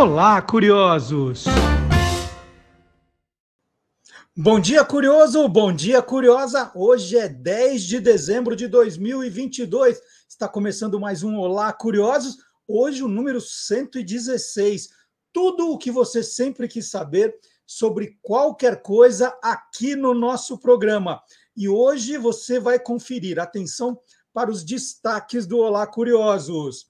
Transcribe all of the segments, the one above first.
Olá, curiosos! Bom dia, curioso! Bom dia, curiosa! Hoje é 10 de dezembro de 2022. Está começando mais um Olá, curiosos. Hoje o número 116. Tudo o que você sempre quis saber sobre qualquer coisa aqui no nosso programa. E hoje você vai conferir. Atenção para os destaques do Olá Curiosos.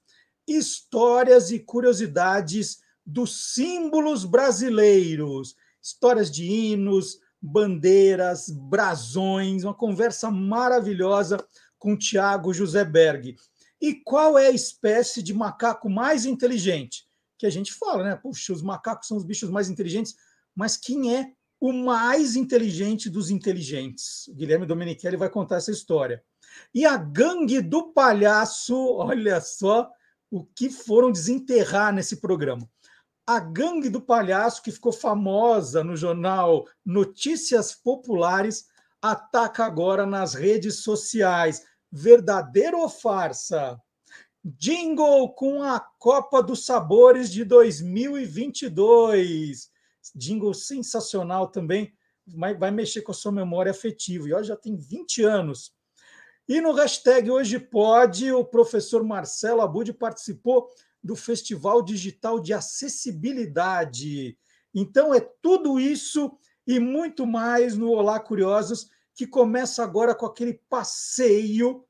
Histórias e curiosidades dos símbolos brasileiros. Histórias de hinos, bandeiras, brasões, uma conversa maravilhosa com Tiago José Berg. E qual é a espécie de macaco mais inteligente? Que a gente fala, né? Puxa, os macacos são os bichos mais inteligentes, mas quem é o mais inteligente dos inteligentes? O Guilherme Domenichelli vai contar essa história. E a gangue do palhaço, olha só o que foram desenterrar nesse programa. A gangue do palhaço, que ficou famosa no jornal Notícias Populares, ataca agora nas redes sociais. Verdadeiro ou farsa? Jingle com a Copa dos Sabores de 2022. Jingle sensacional também, vai, mexer com a sua memória afetiva. E olha, já tem 20 anos. E no hashtag Hoje Pode, o professor Marcelo Abud participou do Festival Digital de Acessibilidade. Então, é tudo isso e muito mais no Olá Curiosos, que começa agora com aquele passeio.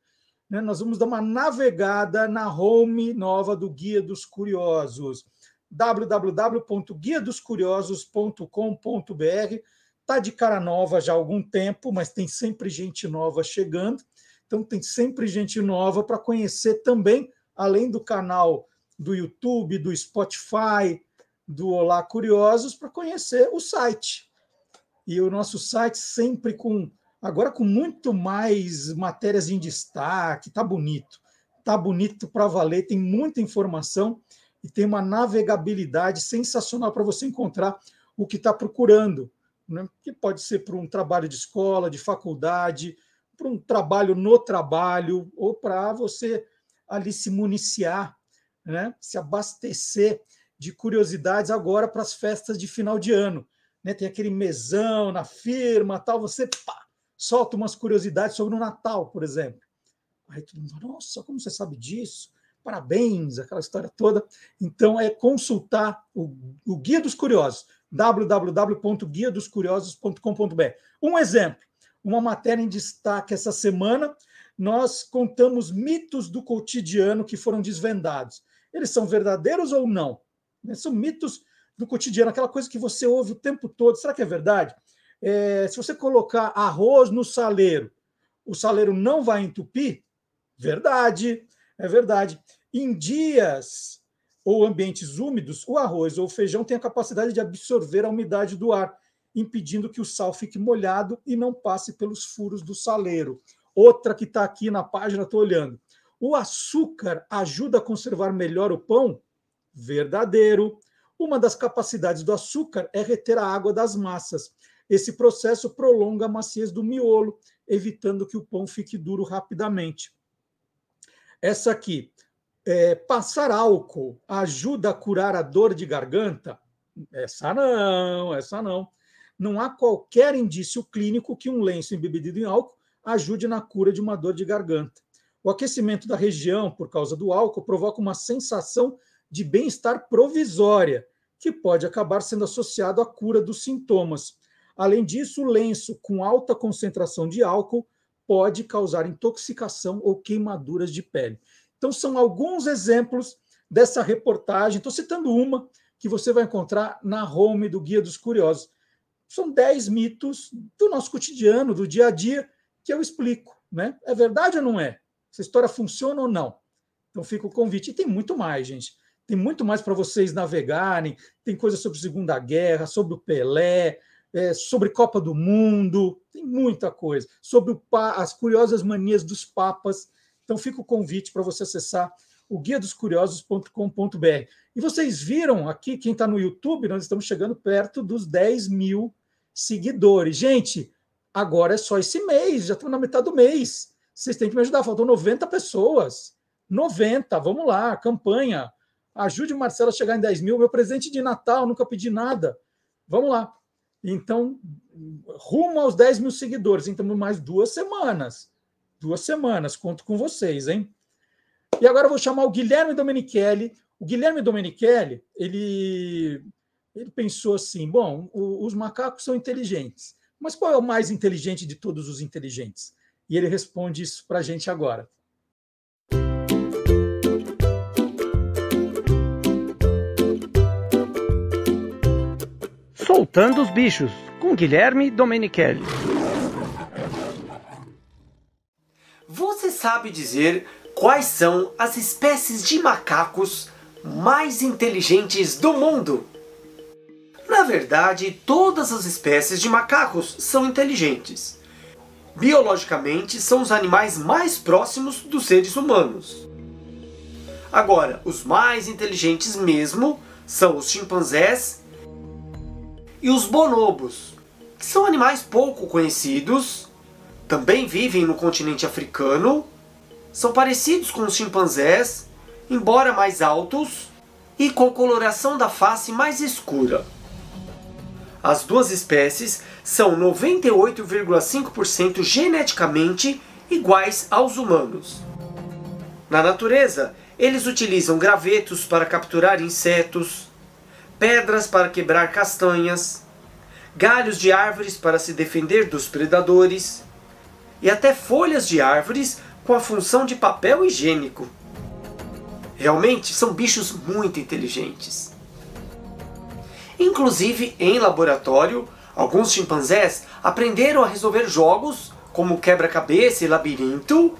Né? Nós vamos dar uma navegada na home nova do Guia dos Curiosos www.guiadoscuriosos.com.br. Está de cara nova já há algum tempo, mas tem sempre gente nova chegando. Então, tem sempre gente nova para conhecer também, além do canal do YouTube, do Spotify, do Olá Curiosos, para conhecer o site. E o nosso site sempre com, agora com muito mais matérias em destaque, está bonito. Está bonito para valer, tem muita informação e tem uma navegabilidade sensacional para você encontrar o que está procurando, né? que pode ser para um trabalho de escola, de faculdade, para um trabalho no trabalho ou para você ali se municiar, né? se abastecer de curiosidades agora para as festas de final de ano. Né? Tem aquele mesão na firma, tal, você pá, solta umas curiosidades sobre o Natal, por exemplo. Aí todo mundo, nossa, como você sabe disso? Parabéns, aquela história toda. Então, é consultar o, o Guia dos Curiosos, www.guiadoscuriosos.com.br. Um exemplo, uma matéria em destaque essa semana. Nós contamos mitos do cotidiano que foram desvendados. Eles são verdadeiros ou não? Né, são mitos do cotidiano, aquela coisa que você ouve o tempo todo. Será que é verdade? É, se você colocar arroz no saleiro, o saleiro não vai entupir? Verdade, é verdade. Em dias ou ambientes úmidos, o arroz ou o feijão tem a capacidade de absorver a umidade do ar impedindo que o sal fique molhado e não passe pelos furos do saleiro. Outra que está aqui na página, estou olhando. O açúcar ajuda a conservar melhor o pão? Verdadeiro. Uma das capacidades do açúcar é reter a água das massas. Esse processo prolonga a maciez do miolo, evitando que o pão fique duro rapidamente. Essa aqui, é, passar álcool ajuda a curar a dor de garganta? Essa não, essa não não há qualquer indício clínico que um lenço embebido em álcool ajude na cura de uma dor de garganta. O aquecimento da região por causa do álcool provoca uma sensação de bem-estar provisória, que pode acabar sendo associado à cura dos sintomas. Além disso, o lenço com alta concentração de álcool pode causar intoxicação ou queimaduras de pele. Então, são alguns exemplos dessa reportagem. Estou citando uma que você vai encontrar na home do Guia dos Curiosos são 10 mitos do nosso cotidiano, do dia a dia, que eu explico. Né? É verdade ou não é? Essa história funciona ou não? Então fica o convite. E tem muito mais, gente. Tem muito mais para vocês navegarem. Tem coisa sobre Segunda Guerra, sobre o Pelé, é, sobre Copa do Mundo. Tem muita coisa. Sobre as curiosas manias dos papas. Então fica o convite para você acessar o guia dos curiosos.com.br. E vocês viram aqui, quem está no YouTube, nós estamos chegando perto dos 10 mil seguidores. Gente, agora é só esse mês, já estamos na metade do mês. Vocês têm que me ajudar, faltam 90 pessoas. 90, vamos lá, campanha. Ajude o Marcelo a chegar em 10 mil. Meu presente de Natal, nunca pedi nada. Vamos lá. Então, rumo aos 10 mil seguidores. Então, mais duas semanas. Duas semanas. Conto com vocês, hein? E agora eu vou chamar o Guilherme Domenichelli. O Guilherme Domenichelli, ele, ele pensou assim: bom, o, os macacos são inteligentes, mas qual é o mais inteligente de todos os inteligentes? E ele responde isso para a gente agora. Soltando os Bichos, com Guilherme Domenichelli. Você sabe dizer quais são as espécies de macacos mais inteligentes do mundo? Na verdade, todas as espécies de macacos são inteligentes. Biologicamente, são os animais mais próximos dos seres humanos. Agora, os mais inteligentes mesmo são os chimpanzés e os bonobos, que são animais pouco conhecidos, também vivem no continente africano, são parecidos com os chimpanzés, embora mais altos e com coloração da face mais escura. As duas espécies são 98,5% geneticamente iguais aos humanos. Na natureza, eles utilizam gravetos para capturar insetos, pedras para quebrar castanhas, galhos de árvores para se defender dos predadores e até folhas de árvores com a função de papel higiênico. Realmente são bichos muito inteligentes. Inclusive, em laboratório, alguns chimpanzés aprenderam a resolver jogos como quebra-cabeça e labirinto,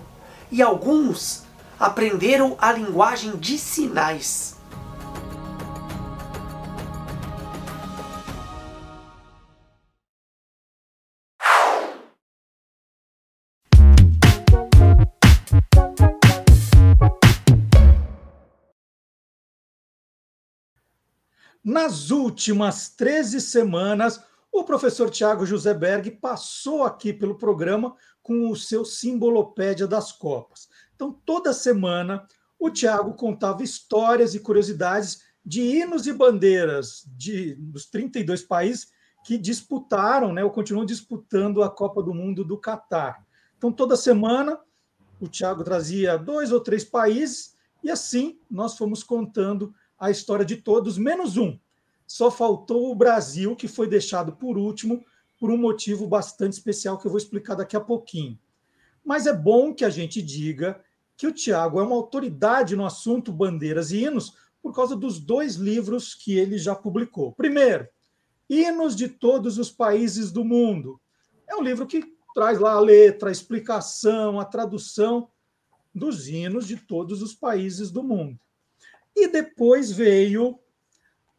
e alguns aprenderam a linguagem de sinais. Nas últimas 13 semanas, o professor Tiago José Berg passou aqui pelo programa com o seu Simbolopédia das Copas. Então, toda semana, o Tiago contava histórias e curiosidades de hinos e bandeiras de, dos 32 países que disputaram, né, ou continuam disputando a Copa do Mundo do Catar. Então, toda semana, o Tiago trazia dois ou três países, e assim nós fomos contando a história de todos, menos um. Só faltou o Brasil, que foi deixado por último, por um motivo bastante especial que eu vou explicar daqui a pouquinho. Mas é bom que a gente diga que o Tiago é uma autoridade no assunto bandeiras e hinos por causa dos dois livros que ele já publicou. Primeiro, Hinos de Todos os Países do Mundo. É um livro que traz lá a letra, a explicação, a tradução dos hinos de todos os países do mundo. E depois veio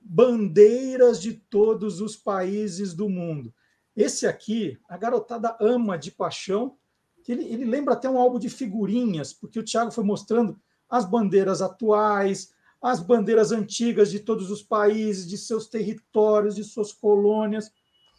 bandeiras de todos os países do mundo. Esse aqui, a garotada ama de paixão, que ele, ele lembra até um álbum de figurinhas, porque o Tiago foi mostrando as bandeiras atuais, as bandeiras antigas de todos os países, de seus territórios, de suas colônias.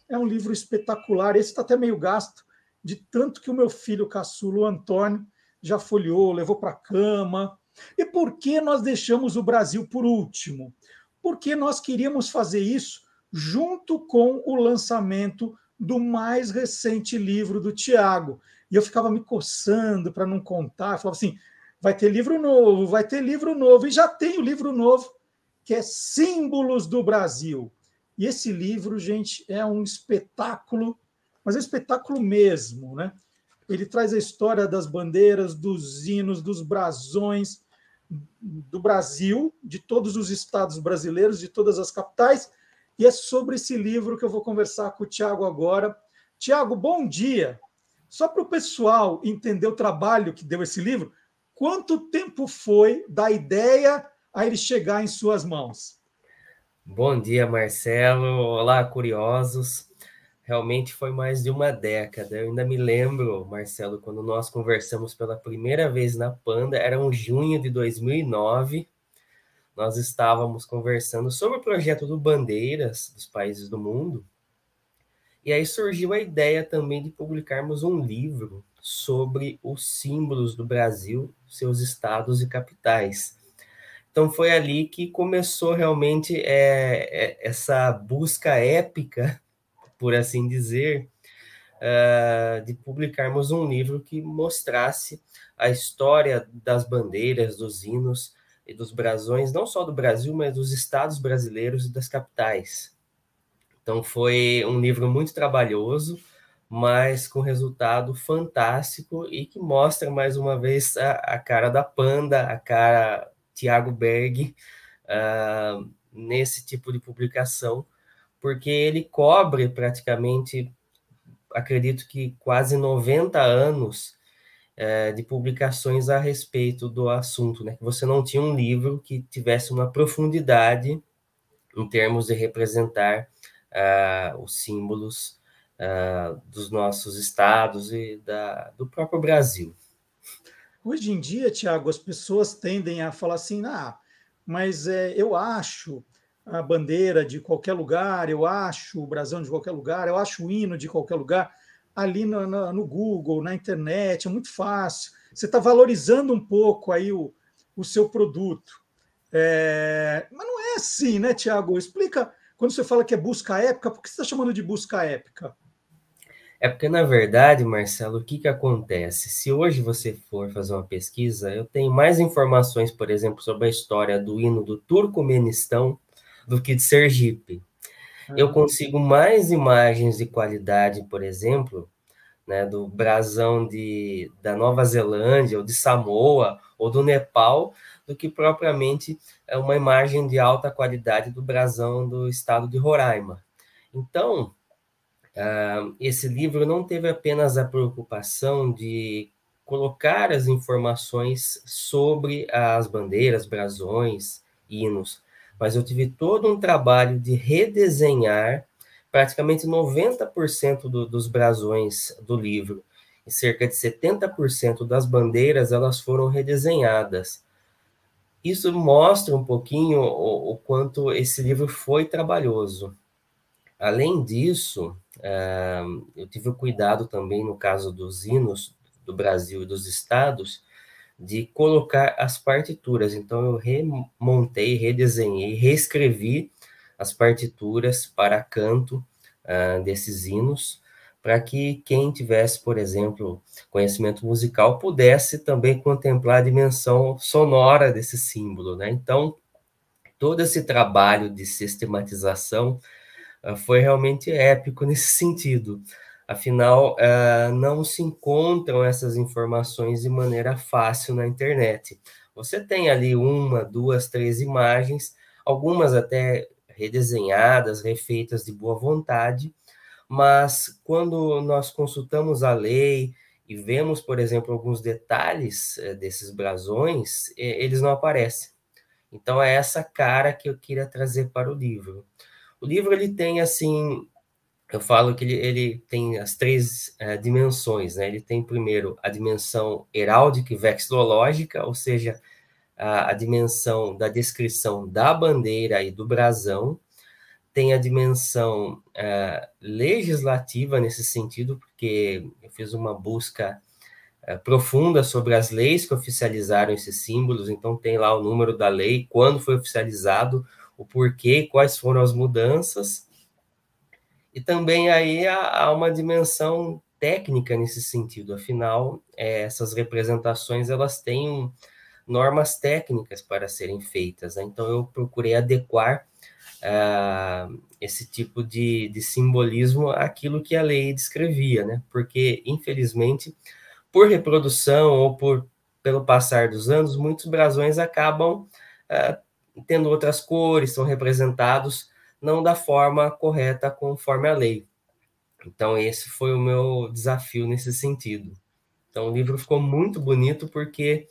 É um livro espetacular. Esse está até meio gasto, de tanto que o meu filho caçulo, o Antônio, já folheou, levou para a cama, e por que nós deixamos o Brasil por último? Porque nós queríamos fazer isso junto com o lançamento do mais recente livro do Tiago. E eu ficava me coçando para não contar. Eu falava assim: vai ter livro novo, vai ter livro novo. E já tem o livro novo, que é Símbolos do Brasil. E esse livro, gente, é um espetáculo, mas é um espetáculo mesmo, né? Ele traz a história das bandeiras, dos hinos, dos brasões, do Brasil, de todos os estados brasileiros, de todas as capitais, e é sobre esse livro que eu vou conversar com o Tiago agora. Tiago, bom dia. Só para o pessoal entender o trabalho que deu esse livro, quanto tempo foi da ideia a ele chegar em suas mãos? Bom dia, Marcelo. Olá, curiosos realmente foi mais de uma década. Eu ainda me lembro, Marcelo, quando nós conversamos pela primeira vez na Panda, era um junho de 2009. Nós estávamos conversando sobre o projeto do Bandeiras dos países do mundo. E aí surgiu a ideia também de publicarmos um livro sobre os símbolos do Brasil, seus estados e capitais. Então foi ali que começou realmente é, essa busca épica, por assim dizer, uh, de publicarmos um livro que mostrasse a história das bandeiras, dos hinos e dos brasões, não só do Brasil, mas dos estados brasileiros e das capitais. Então foi um livro muito trabalhoso, mas com resultado fantástico e que mostra mais uma vez a, a cara da Panda, a cara Tiago Berg uh, nesse tipo de publicação, porque ele cobre praticamente, acredito que quase 90 anos uh, de publicações a respeito do assunto, né? Você não tinha um livro que tivesse uma profundidade em termos de representar uh, os símbolos dos nossos estados e da, do próprio Brasil. Hoje em dia, Tiago, as pessoas tendem a falar assim: ah, mas é, eu acho a bandeira de qualquer lugar, eu acho o brasão de qualquer lugar, eu acho o hino de qualquer lugar, ali no, no, no Google, na internet, é muito fácil. Você está valorizando um pouco aí o, o seu produto. É, mas não é assim, né, Tiago? Explica, quando você fala que é busca épica, por que você está chamando de busca épica? É porque, na verdade, Marcelo, o que, que acontece? Se hoje você for fazer uma pesquisa, eu tenho mais informações, por exemplo, sobre a história do hino do Turcomenistão do que de Sergipe. Ah. Eu consigo mais imagens de qualidade, por exemplo, né, do brasão de, da Nova Zelândia, ou de Samoa, ou do Nepal, do que propriamente é uma imagem de alta qualidade do brasão do estado de Roraima. Então, Uh, esse livro não teve apenas a preocupação de colocar as informações sobre as bandeiras, brasões, hinos, mas eu tive todo um trabalho de redesenhar praticamente 90% do, dos brasões do livro e cerca de 70% das bandeiras elas foram redesenhadas. Isso mostra um pouquinho o, o quanto esse livro foi trabalhoso. Além disso, Uh, eu tive o cuidado também, no caso dos hinos do Brasil e dos estados, de colocar as partituras. Então, eu remontei, redesenhei, reescrevi as partituras para canto uh, desses hinos, para que quem tivesse, por exemplo, conhecimento musical pudesse também contemplar a dimensão sonora desse símbolo. Né? Então, todo esse trabalho de sistematização ah, foi realmente épico nesse sentido. Afinal, ah, não se encontram essas informações de maneira fácil na internet. Você tem ali uma, duas, três imagens, algumas até redesenhadas, refeitas de boa vontade, mas quando nós consultamos a lei e vemos, por exemplo, alguns detalhes eh, desses brasões, eles não aparecem. Então é essa cara que eu queria trazer para o livro. O livro ele tem assim, eu falo que ele, ele tem as três uh, dimensões, né? Ele tem primeiro a dimensão heráldica e vexilológica, ou seja, a, a dimensão da descrição da bandeira e do brasão, tem a dimensão uh, legislativa nesse sentido, porque eu fiz uma busca uh, profunda sobre as leis que oficializaram esses símbolos, então tem lá o número da lei, quando foi oficializado, o porquê, quais foram as mudanças. E também aí há, uma dimensão técnica nesse sentido. Afinal, é, essas representações elas têm normas técnicas para serem feitas. Né? Então eu procurei adequar uh, esse tipo de, de simbolismo àquilo que a lei descrevia, né? Porque infelizmente, por reprodução ou por pelo passar dos anos, muitos brasões acabam uh, tendo outras cores, são representados não da forma correta conforme a lei. Então, esse foi o meu desafio nesse sentido. Então, o livro ficou muito bonito porque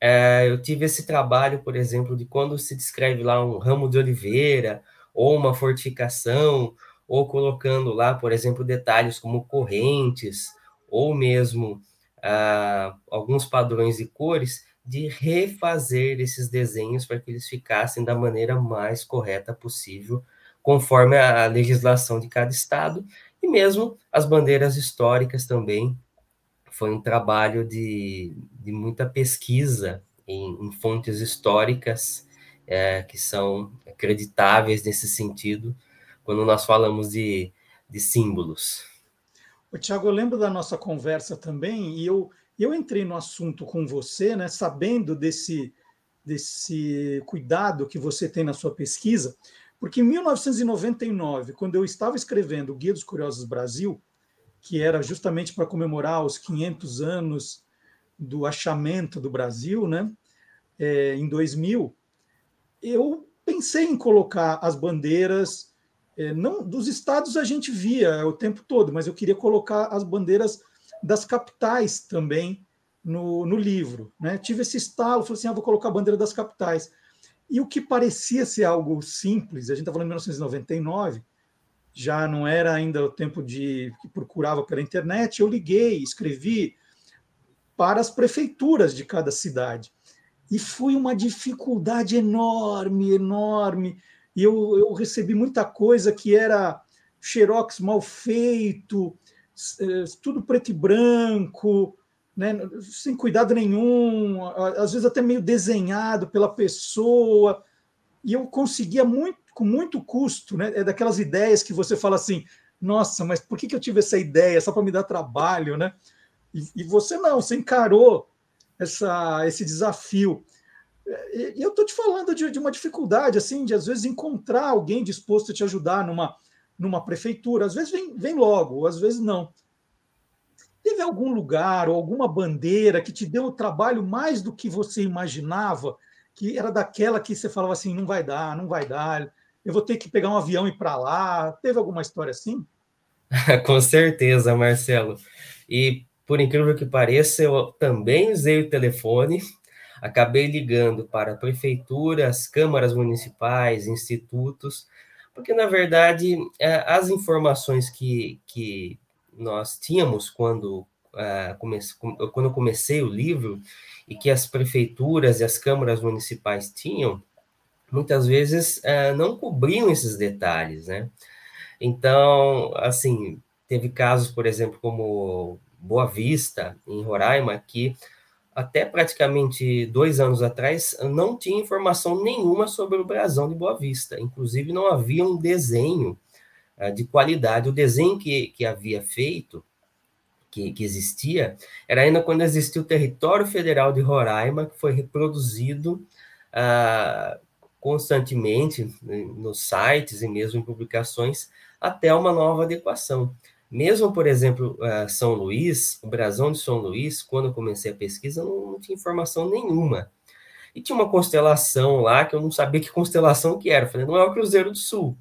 é, eu tive esse trabalho, por exemplo, de quando se descreve lá um ramo de oliveira ou uma fortificação, ou colocando lá, por exemplo, detalhes como correntes, ou mesmo ah, alguns padrões de cores, de refazer esses desenhos para que eles ficassem da maneira mais correta possível, conforme a legislação de cada estado, e mesmo as bandeiras históricas também. Foi um trabalho de, de muita pesquisa em, em fontes históricas é, que são acreditáveis nesse sentido, quando nós falamos de, de símbolos. Tiago, eu lembro da nossa conversa também, e eu, eu entrei no assunto com você, né, sabendo desse, desse cuidado que você tem na sua pesquisa, porque em 1999, quando eu estava escrevendo o Guia dos Curiosos Brasil, que era justamente para comemorar os 500 anos do achamento do Brasil, né, é, em 2000, eu pensei em colocar as bandeiras, é, não dos estados a gente via o tempo todo, mas eu queria colocar as bandeiras das capitais também no, no livro. Né? Tive esse estalo, falei assim, ah, vou colocar a bandeira das capitais. E o que parecia ser algo simples, a gente está falando de 1999, já não era ainda o tempo de que procurava pela internet, eu liguei, escrevi para as prefeituras de cada cidade. E foi uma dificuldade enorme, enorme. E eu, eu recebi muita coisa que era xerox mal feito, eh, tudo preto e branco, né, sem cuidado nenhum, às vezes até meio desenhado pela pessoa. E eu conseguia muito, com muito custo, né, é daquelas ideias que você fala assim: nossa, mas por que, que eu tive essa ideia? Só para me dar trabalho, né? E, e, você não, você encarou essa, esse desafio. E, e eu estou te falando de, de, uma dificuldade, assim, de às vezes encontrar alguém disposto a te ajudar numa, numa prefeitura. Às vezes vem, vem logo, às vezes não. Teve algum lugar ou alguma bandeira que te deu o trabalho mais do que você imaginava? Que era daquela que você falava assim: não vai dar, não vai dar, eu vou ter que pegar um avião e ir para lá. Teve alguma história assim? Com certeza, Marcelo. E por incrível que pareça, eu também usei o telefone, acabei ligando para prefeituras, câmaras municipais, institutos, porque na verdade é, as informações que, que nós tínhamos quando, uh, comece, quando eu comecei o livro e que as prefeituras e as câmaras municipais tinham, muitas vezes uh, não cobriam esses detalhes, né? Então, assim, teve casos, por exemplo, como Boa Vista, em Roraima, que até praticamente dois anos atrás não tinha informação nenhuma sobre o brasão de Boa Vista. Inclusive, não havia um desenho de qualidade. O desenho que, que havia feito, que, que existia, era ainda quando existia o território federal de Roraima, que foi reproduzido uh, constantemente né, nos sites e mesmo em publicações até uma nova adequação. Mesmo, por exemplo, uh, São Luís, o brasão de São Luís, quando eu comecei a pesquisa, não, não, tinha informação nenhuma. E tinha uma constelação lá que eu não sabia que constelação que era. Eu falei, não é o Cruzeiro do Sul.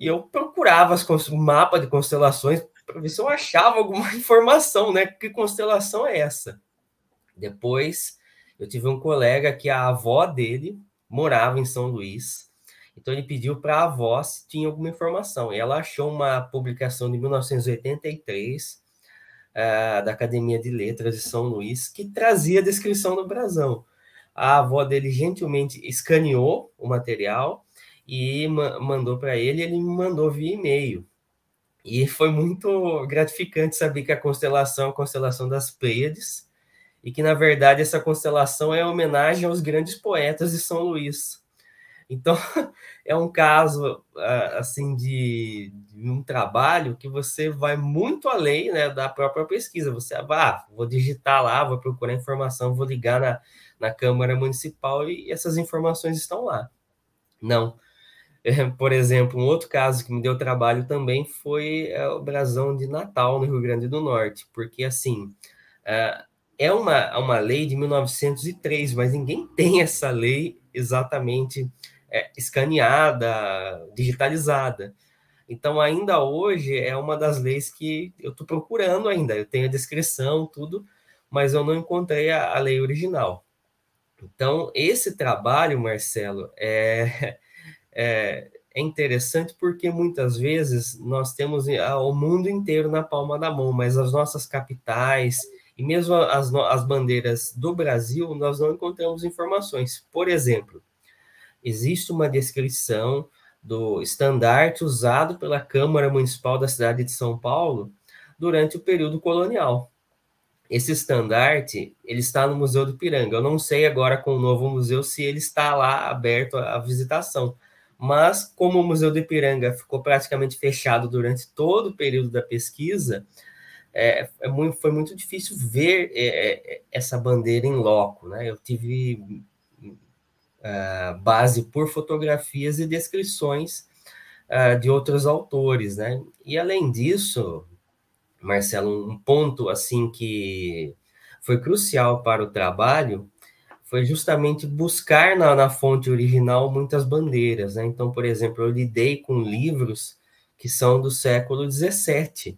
E eu procurava o mapa de constelações para ver se eu achava alguma informação, né? Que constelação é essa? Depois, eu tive um colega que a avó dele morava em São Luís. Então ele pediu para a avó se tinha alguma informação. E ela achou uma publicação de 1983 uh, eh, da Academia de Letras de São Luís que trazia a descrição do brasão. A avó dele gentilmente escaneou o material e ma mandou para ele, ele me mandou via e-mail. E foi muito gratificante saber que a constelação é a constelação das Pleiades, e que, na verdade, essa constelação é homenagem aos grandes poetas de São Luís. Então, é um caso, assim, de, de, um trabalho que você vai muito além né, da própria pesquisa. Você, ah, vou digitar lá, vou procurar informação, vou ligar na, na Câmara Municipal e essas informações estão lá. Não. Por exemplo, um outro caso que me deu trabalho também foi é, o brasão de Natal, no Rio Grande do Norte, porque, assim, ah, é uma, uma lei de 1903, mas ninguém tem essa lei exatamente é, escaneada, digitalizada. Então, ainda hoje, é uma das leis que eu estou procurando ainda. Eu tenho a descrição, tudo, mas eu não encontrei a, a lei original. Então, esse trabalho, Marcelo, é, é, é interessante porque muitas vezes nós temos o mundo inteiro na palma da mão, mas as nossas capitais e mesmo as, as bandeiras do Brasil, nós não encontramos informações. Por exemplo, existe uma descrição do estandarte usado pela Câmara Municipal da cidade de São Paulo durante o período colonial. esse estandarte ele está no Museu do Piranga. Eu não sei agora com o novo museu se ele está lá aberto à visitação, mas como o Museu do Ipiranga ficou praticamente fechado durante todo o período da pesquisa, é, é muito, foi muito difícil ver é, é essa bandeira em loco. Né? Eu tive uh, base por fotografias e descrições uh, de outros autores. Né? E além disso, Marcelo, um ponto assim que foi crucial para o trabalho foi justamente buscar na, na fonte original muitas bandeiras. Né? Então, por exemplo, eu lidei com livros que são do século XVII.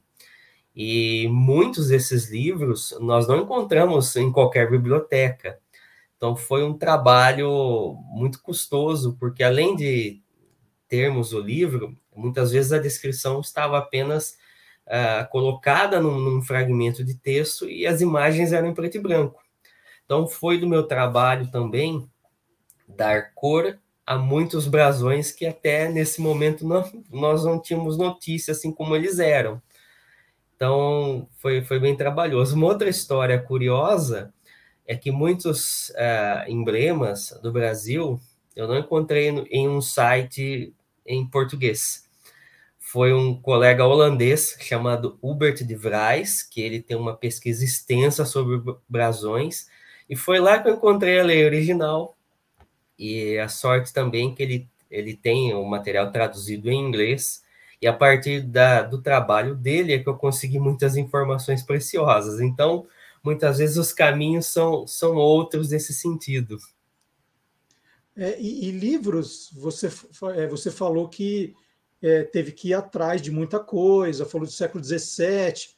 E muitos desses livros nós não encontramos em qualquer biblioteca. Então, foi um trabalho muito custoso, porque além de termos o livro, muitas vezes a descrição estava apenas uh, colocada num, num, fragmento de texto e as imagens eram em preto e branco. Então, foi do meu trabalho também dar cor a muitos brasões que até nesse momento não, nós não tínhamos notícia assim como eles eram. Então, foi, foi bem trabalhoso. Uma outra história curiosa é que muitos uh, emblemas do Brasil eu não encontrei em um site em português foi um colega holandês chamado Hubert de Vries, que ele tem uma pesquisa extensa sobre brasões, e foi lá que eu encontrei a lei original, e a sorte também que ele, ele tem o material traduzido em inglês, e a partir da, do trabalho dele é que eu consegui muitas informações preciosas. Então, muitas vezes os caminhos são, são outros nesse sentido. É, e, e, livros, você, é, você falou que é, teve que ir atrás de muita coisa, falou do século XVII,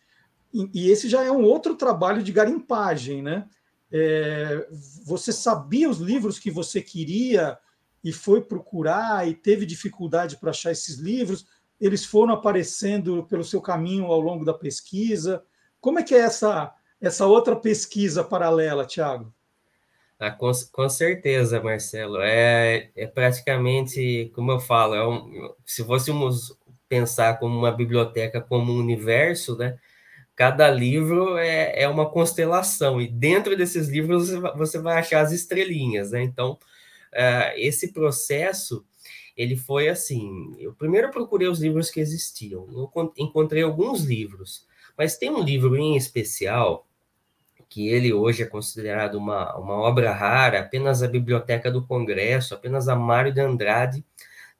e, e esse já é um outro trabalho de garimpagem, né? É, você sabia os livros que você queria e foi procurar e teve dificuldade para achar esses livros? Eles foram aparecendo pelo seu caminho ao longo da pesquisa? Como é que é essa, essa outra pesquisa paralela, Tiago? Ah, com, com certeza, Marcelo. É, é praticamente, como eu falo, é um, se fôssemos pensar como uma biblioteca, como um universo, né? Cada livro é, é uma constelação, e dentro desses livros você vai achar as estrelinhas, né? Então, uh, esse processo, ele foi assim, eu primeiro procurei os livros que existiam, eu encontrei alguns livros, mas tem um livro em especial que ele hoje é considerado uma, uma obra rara, apenas a Biblioteca do Congresso, apenas a Mário de Andrade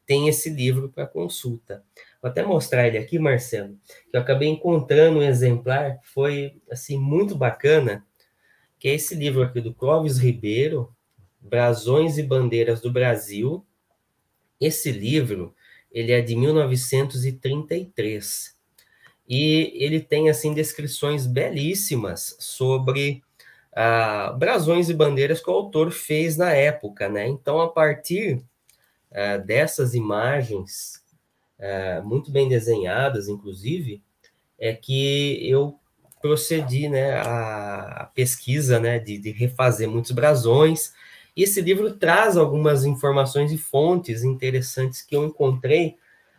tem esse livro para consulta. Vou até mostrar ele aqui, Marcelo, que eu acabei encontrando um exemplar, foi assim muito bacana, que é esse livro aqui do Clóvis Ribeiro, Brasões e Bandeiras do Brasil. Esse livro, ele é de 1933 e ele tem assim descrições belíssimas sobre ah, brasões e bandeiras que o autor fez na época, né? Então, a partir ah, dessas imagens ah, muito bem desenhadas, inclusive, é que eu procedi, né, a, pesquisa, né, de, de refazer muitos brasões. E esse livro traz algumas informações e fontes interessantes que eu encontrei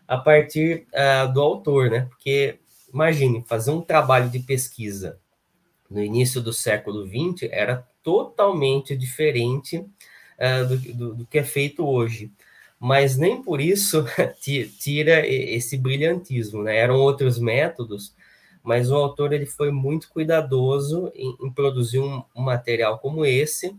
a partir uh, do autor, né? Porque Imagine, fazer um trabalho de pesquisa no início do século XX era totalmente diferente uh, do, do, do, que é feito hoje. Mas nem por isso tira esse brilhantismo, né? Eram outros métodos, mas o autor ele foi muito cuidadoso em, em produzir um, um, material como esse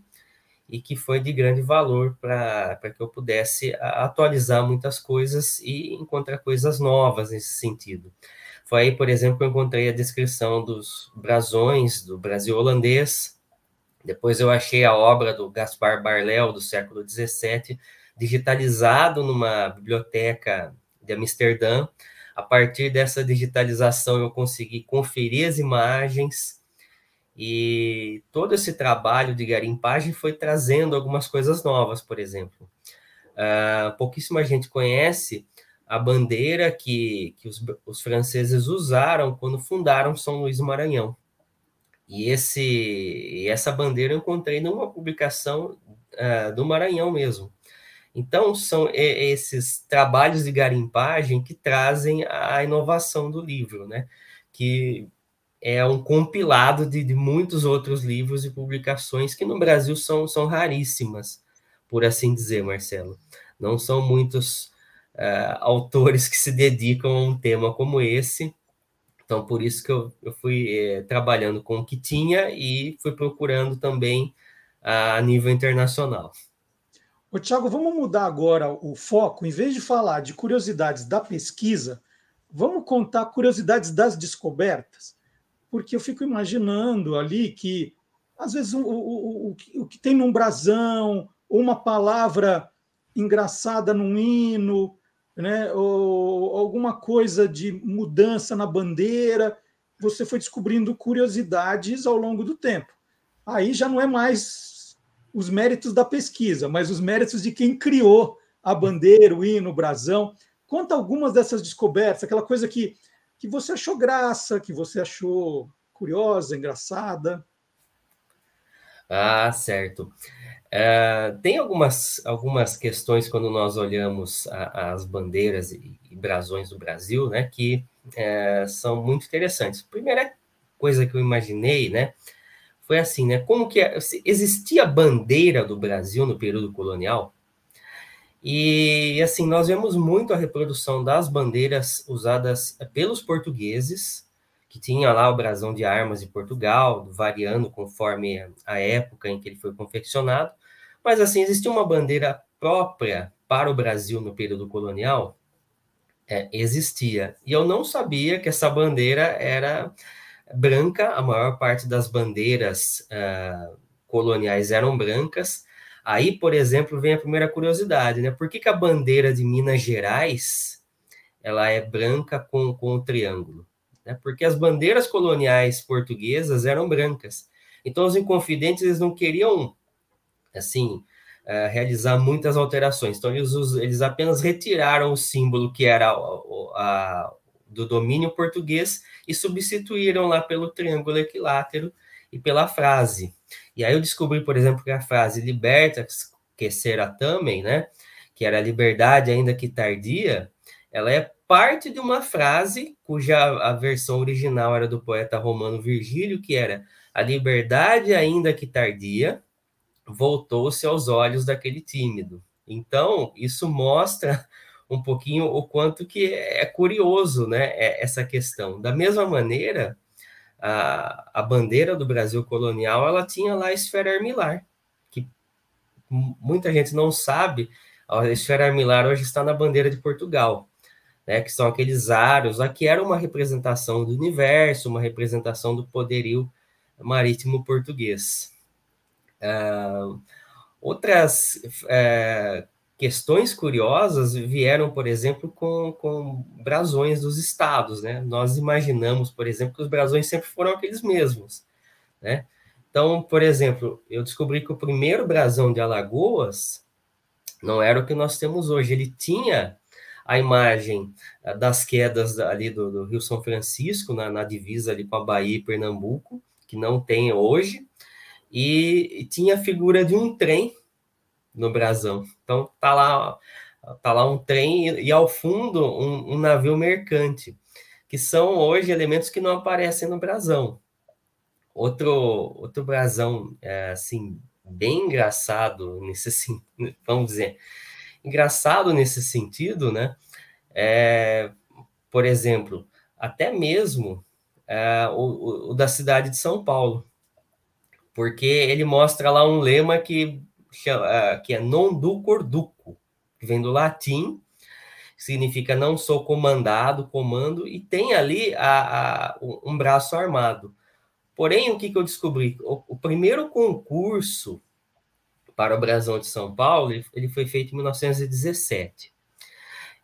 e que foi de grande valor para que eu pudesse atualizar muitas coisas e encontrar coisas novas nesse sentido. Foi aí, por exemplo, que eu encontrei a descrição dos brasões do Brasil holandês. Depois eu achei a obra do Gaspar Barléu, do século XVII, digitalizado numa biblioteca de Amsterdã. A partir dessa digitalização, eu consegui conferir as imagens e todo esse trabalho de garimpagem foi trazendo algumas coisas novas, por exemplo. Uh, pouquíssima gente conhece a bandeira que, que os, os franceses usaram quando fundaram São Luís do Maranhão. E esse, essa bandeira eu encontrei numa publicação uh, do Maranhão mesmo. Então, são esses trabalhos de garimpagem que trazem a inovação do livro, né? Que é um compilado de, de, muitos outros livros e publicações que no Brasil são, são raríssimas, por assim dizer, Marcelo. Não são muitos uh, autores que se dedicam a um tema como esse. Então, por isso que eu, eu fui eh, trabalhando com o que tinha e fui procurando também a nível internacional. Ô, Tiago, vamos mudar agora o foco. Em vez de falar de curiosidades da pesquisa, vamos contar curiosidades das descobertas? Porque eu fico imaginando ali que, às vezes, o, o, o, o que tem num brasão, ou uma palavra engraçada num hino, né, ou alguma coisa de mudança na bandeira, você foi descobrindo curiosidades ao longo do tempo. Aí já não é mais os méritos da pesquisa, mas os méritos de quem criou a bandeira, o hino, o brasão. Conta algumas dessas descobertas, aquela coisa que, que você achou graça, que você achou curiosa, engraçada. Ah, certo. É, tem algumas, algumas questões quando nós olhamos a, as bandeiras e, e, brasões do Brasil, né, que é, são muito interessantes. Primeira coisa que eu imaginei, né, foi assim, né? Como que é, existia bandeira do Brasil no período colonial? E assim, nós vemos muito a reprodução das bandeiras usadas pelos portugueses, que tinha lá o brasão de armas de Portugal, variando conforme a época em que ele foi confeccionado. Mas assim, existia uma bandeira própria para o Brasil no período colonial? É, existia. E eu não sabia que essa bandeira era branca, a maior parte das bandeiras uh, coloniais eram brancas. Aí, por exemplo, vem a primeira curiosidade, né? Por que, que a bandeira de Minas Gerais ela é branca com, com um triângulo? Né? Porque as bandeiras coloniais portuguesas eram brancas. Então, os inconfidentes eles não queriam, assim, uh, realizar muitas alterações. Então, eles, eles apenas retiraram o símbolo que era a, a, do domínio português e substituíram lá pelo triângulo equilátero e pela frase. E aí eu descobri, por exemplo, que a frase liberta que será também, né, que era liberdade ainda que tardia, ela é parte de uma frase cuja a versão original era do poeta romano Virgílio, que era a liberdade ainda que tardia voltou-se aos olhos daquele tímido. Então, isso mostra um pouquinho o quanto que é curioso, né, é, essa questão. Da mesma maneira, a, a bandeira do Brasil colonial, ela tinha lá a esfera armilar, que muita gente não sabe, a esfera armilar hoje está na bandeira de Portugal, né, que são aqueles aros, aqui era uma representação do universo, uma representação do poderio marítimo português. Uh, outras uh, questões curiosas vieram, por exemplo, com, com brasões dos estados, né? Nós imaginamos, por exemplo, que os brasões sempre foram aqueles mesmos, né? Então, por exemplo, eu descobri que o primeiro brasão de Alagoas não era o que nós temos hoje. Ele tinha a imagem ah, das quedas ali do, do Rio São Francisco, na, na, divisa ali com a Bahia e Pernambuco, que não tem hoje, e, e tinha a figura de um trem no brasão. Então tá lá, tá lá um trem e, e ao fundo um, um, navio mercante, que são hoje elementos que não aparecem no brasão. Outro outro brasão é, assim bem engraçado nesse vamos dizer engraçado nesse sentido, né? É, por exemplo, até mesmo é, o, o, da cidade de São Paulo, porque ele mostra lá um lema que que é non ducor duco, que vem do latim, significa não sou comandado, comando, e tem ali a, a, um braço armado. Porém, o que, que eu descobri? O, o, primeiro concurso para o Brasão de São Paulo, ele foi feito em 1917.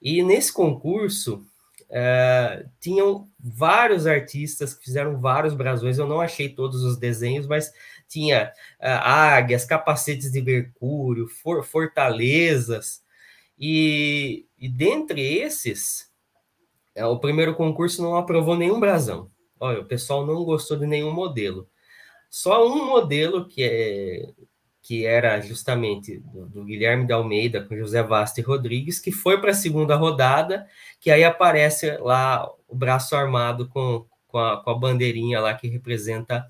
E nesse concurso, Uh, tinham vários artistas que fizeram vários brasões. Eu não achei todos os desenhos, mas tinha uh, águias, capacetes de mercúrio, for, fortalezas. E, e dentre esses, uh, o primeiro concurso não aprovou nenhum brasão. Olha, o pessoal não gostou de nenhum modelo. Só um modelo que é que era justamente do, do, Guilherme de Almeida com José Vasta e Rodrigues, que foi para a segunda rodada, que aí aparece lá o braço armado com, com a, com a bandeirinha lá que representa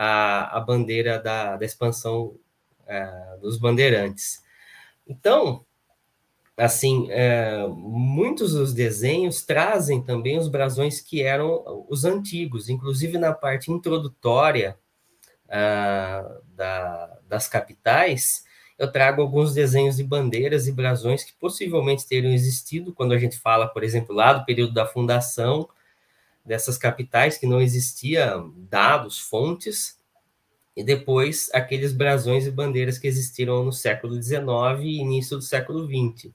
a, a bandeira da, da expansão é, dos bandeirantes. Então, assim, é, muitos dos desenhos trazem também os brasões que eram os antigos, inclusive na parte introdutória uh, da, das capitais, eu trago alguns desenhos de bandeiras e brasões que possivelmente teriam existido quando a gente fala, por exemplo, lá do período da fundação dessas capitais, que não existia dados, fontes, e depois aqueles brasões e bandeiras que existiram no século XIX e início do século XX.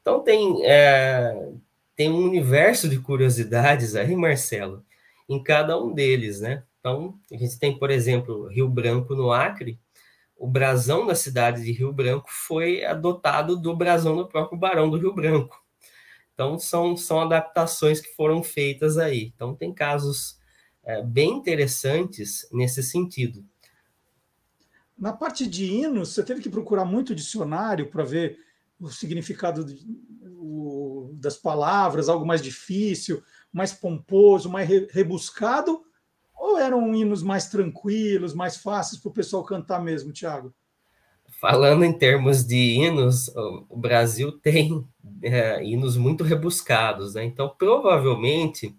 Então tem, é, tem um universo de curiosidades aí, Marcelo, em cada um deles, né? Então, a gente tem, por exemplo, Rio Branco no Acre, o brasão da cidade de Rio Branco foi adotado do brasão do próprio Barão do Rio Branco. Então, são, são adaptações que foram feitas aí. Então, tem casos é, bem interessantes nesse sentido. Na parte de hinos, você teve que procurar muito dicionário para ver o significado de, o, das palavras, algo mais difícil, mais pomposo, mais re, rebuscado, ou eram hinos mais tranquilos, mais fáceis para o pessoal cantar mesmo, Tiago? Falando em termos de hinos, o Brasil tem é, hinos muito rebuscados, né? Então, provavelmente,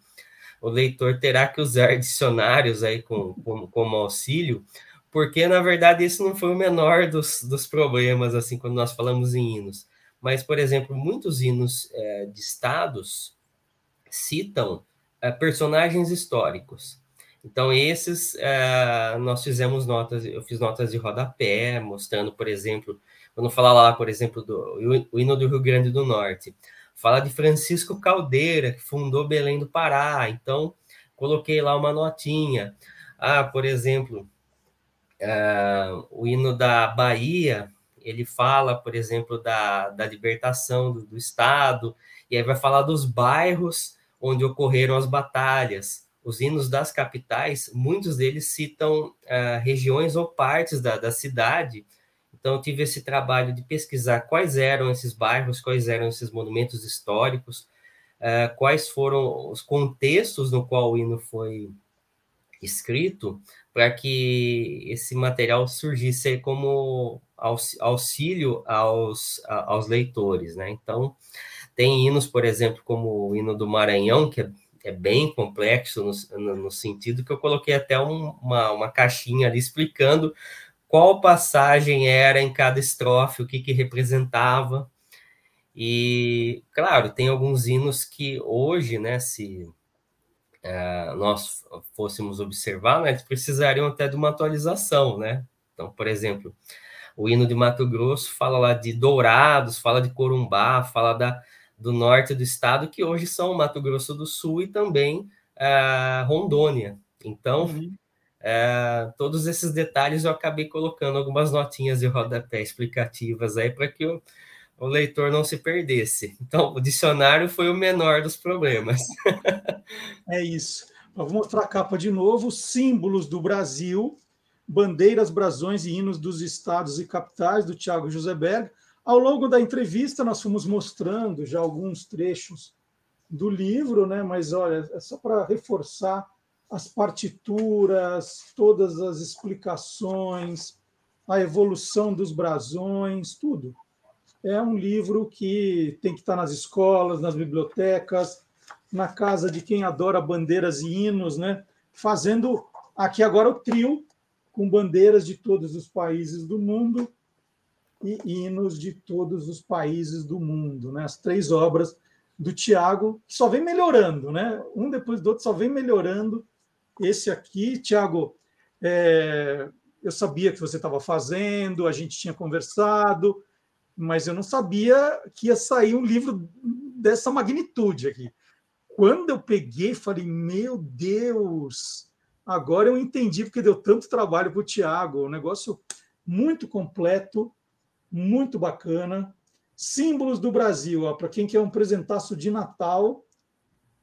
o leitor terá que usar dicionários aí com, com, como auxílio, porque na verdade isso não foi o menor dos, dos problemas, assim, quando nós falamos em hinos. Mas, por exemplo, muitos hinos é, de estados citam é, personagens históricos. Então, esses é, nós fizemos notas, eu fiz notas de rodapé, mostrando, por exemplo, quando falar lá, por exemplo, do o hino do Rio Grande do Norte, fala de Francisco Caldeira, que fundou Belém do Pará. Então, coloquei lá uma notinha. Ah, por exemplo, Uh, o hino da Bahia, ele fala, por exemplo, da, da libertação do, do Estado, e aí vai falar dos bairros onde ocorreram as batalhas. Os hinos das capitais, muitos deles citam uh, regiões ou partes da, da cidade. Então, eu tive esse trabalho de pesquisar quais eram esses bairros, quais eram esses monumentos históricos, uh, quais foram os contextos no qual o hino foi escrito, para que esse material surgisse como auxílio aos, aos leitores, né? Então, tem hinos, por exemplo, como o hino do Maranhão, que é, é bem complexo no, no, no, sentido que eu coloquei até um, uma, uma caixinha ali explicando qual passagem era em cada estrofe, o que, que representava. E, claro, tem alguns hinos que hoje, né, se é, nós fôssemos observar, né, eles precisariam até de uma atualização, né? Então, por exemplo, o hino de Mato Grosso fala lá de Dourados, fala de Corumbá, fala da, do norte do estado, que hoje são Mato Grosso do Sul e também é, Rondônia. Então, uhum. é, todos esses detalhes eu acabei colocando algumas notinhas de rodapé explicativas aí para que eu o leitor não se perdesse. Então, o dicionário foi o menor dos problemas. é isso. vou mostrar a capa de novo: símbolos do Brasil, bandeiras, brasões e hinos dos estados e capitais, do Tiago José Berg. Ao longo da entrevista, nós fomos mostrando já alguns trechos do livro, né? mas olha, é só para reforçar as partituras, todas as explicações, a evolução dos brasões, tudo é um livro que tem que estar nas escolas, nas bibliotecas, na casa de quem adora bandeiras e hinos, né? Fazendo aqui agora o trio com bandeiras de todos os países do mundo e hinos de todos os países do mundo, né? As três obras do Tiago que só vem melhorando, né? Um depois do outro só vem melhorando. Esse aqui, Tiago, é... eu sabia que você estava fazendo, a gente tinha conversado, mas eu não sabia que ia sair um livro dessa magnitude aqui. Quando eu peguei, falei, meu Deus, agora eu entendi porque deu tanto trabalho para o Tiago. Um negócio muito completo, muito bacana. Símbolos do Brasil, para quem quer um presentaço de Natal,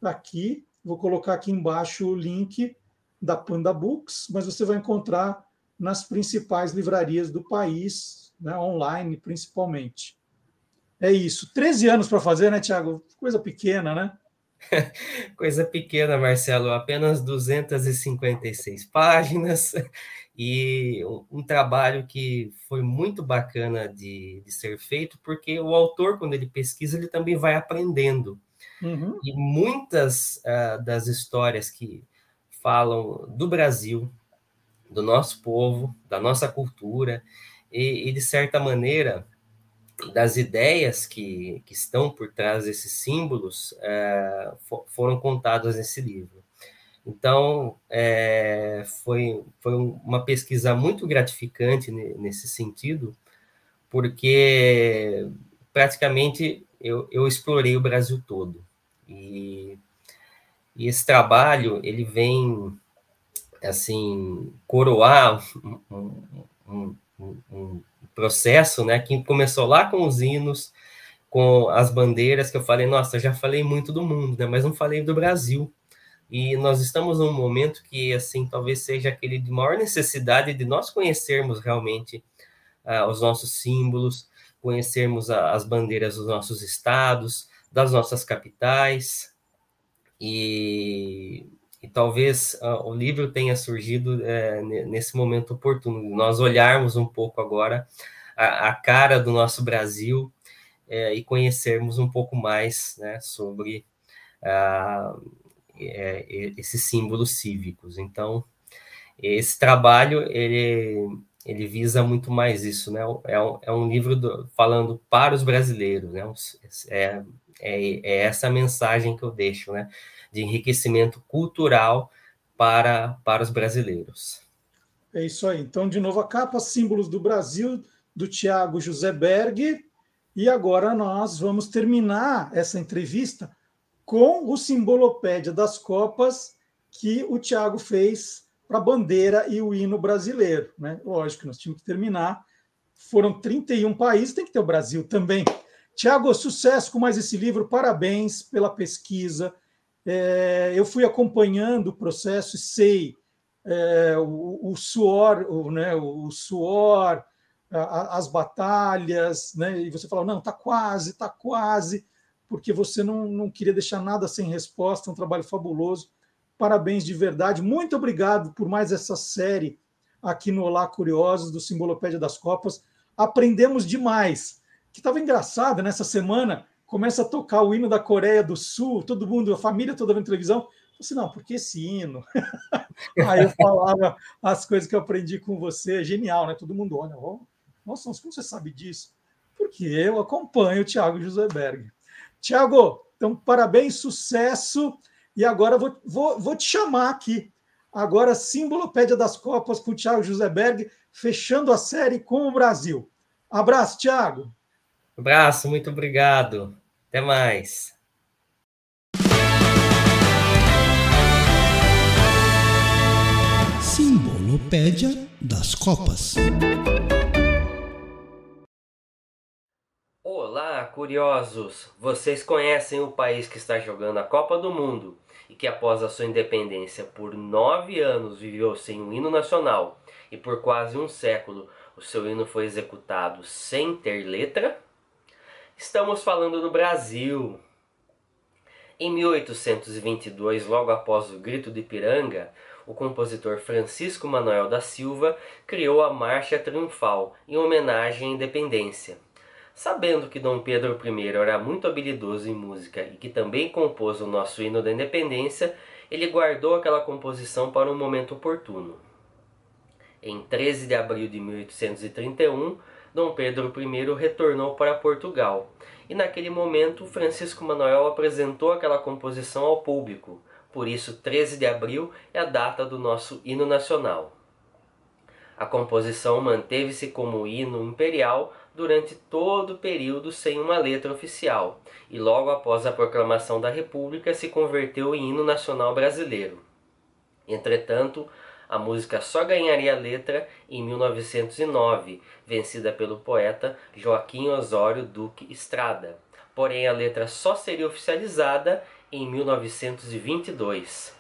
tá aqui. Vou colocar aqui embaixo o link da Panda Books, mas você vai encontrar nas principais livrarias do país, né, online principalmente. É isso. 13 anos para fazer, né, Tiago? Coisa pequena, né? Coisa pequena, Marcelo, apenas 256 páginas e um, trabalho que foi muito bacana de, de, ser feito, porque o autor, quando ele pesquisa, ele também vai aprendendo. Uhum. E muitas uh, das histórias que falam do Brasil, do nosso povo, da nossa cultura, e, e de certa maneira, das ideias que, que estão por trás desses símbolos é, foram contadas nesse livro. Então, é, foi, foi uma pesquisa muito gratificante nesse sentido, porque praticamente eu, eu explorei o Brasil todo. E, e esse trabalho, ele vem, assim, coroar um, um, um, um processo, né, que começou lá com os hinos, com as bandeiras, que eu falei, nossa, já falei muito do mundo, né, mas não falei do Brasil. E nós estamos num momento que, assim, talvez seja aquele de maior necessidade de nós conhecermos realmente uh, os nossos símbolos, conhecermos a, as bandeiras dos nossos estados, das nossas capitais, e e talvez uh, o livro tenha surgido é, nesse momento oportuno, nós olharmos um pouco agora a, a cara do nosso Brasil é, e conhecermos um pouco mais né, sobre uh, é, esses símbolos cívicos. Então, esse trabalho ele, ele visa muito mais isso, né? É um, é um livro do, falando para os brasileiros, né? É, é, é essa mensagem que eu deixo, né? de enriquecimento cultural para, para os brasileiros. É isso aí. Então, de novo, a capa Símbolos do Brasil, do Tiago José Berg. E agora nós vamos terminar essa entrevista com o Simbolopédia das Copas que o Tiago fez para a bandeira e o hino brasileiro. Né? Lógico, nós tínhamos que terminar. Foram 31 países, tem que ter o Brasil também. Tiago, sucesso com mais esse livro, parabéns pela pesquisa, é, eu fui acompanhando o processo e sei é, o, o, suor, o, né, o suor, a, as batalhas, né, e você fala, não, está quase, está quase, porque você não, não queria deixar nada sem resposta, um trabalho fabuloso. Parabéns de verdade. Muito obrigado por mais essa série aqui no Olá Curiosos, do Simbolopédia das Copas. Aprendemos demais. Que estava engraçado nessa semana começa a tocar o hino da Coreia do Sul, todo mundo, a família toda vendo televisão. Eu assim, não, por que esse hino? Aí eu falava as coisas que eu aprendi com você, é genial, né? Todo mundo olha, oh, nossa, como você sabe disso? Porque eu acompanho o Thiago Joseberg. Tiago, então parabéns, sucesso. E agora vou, vou, vou te chamar aqui. Agora, Simbolopédia das Copas com o Thiago Joseberg, fechando a série com o Brasil. Abraço, Thiago. Abraço, muito obrigado. Até mais. Simbolopédia das Copas. Olá, curiosos! Vocês conhecem o país que está jogando a Copa do Mundo e que, após a sua independência, por nove anos viveu sem um hino nacional e por quase um século o seu hino foi executado sem ter letra? Estamos falando do Brasil. Em 1822, logo após o Grito de Ipiranga, o compositor Francisco Manuel da Silva criou a Marcha Triunfal em homenagem à independência. Sabendo que Dom Pedro I era muito habilidoso em música e que também compôs o nosso hino da independência, ele guardou aquela composição para um momento oportuno. Em 13 de abril de 1831, Dom Pedro I retornou para Portugal, e naquele momento Francisco Manuel apresentou aquela composição ao público. Por isso, 13 de abril é a data do nosso hino nacional. A composição manteve-se como hino imperial durante todo o período sem uma letra oficial, e logo após a proclamação da República se converteu em hino nacional brasileiro. Entretanto, a música só ganharia letra em 1909, vencida pelo poeta Joaquim Osório Duque Estrada. Porém, a letra só seria oficializada em 1922.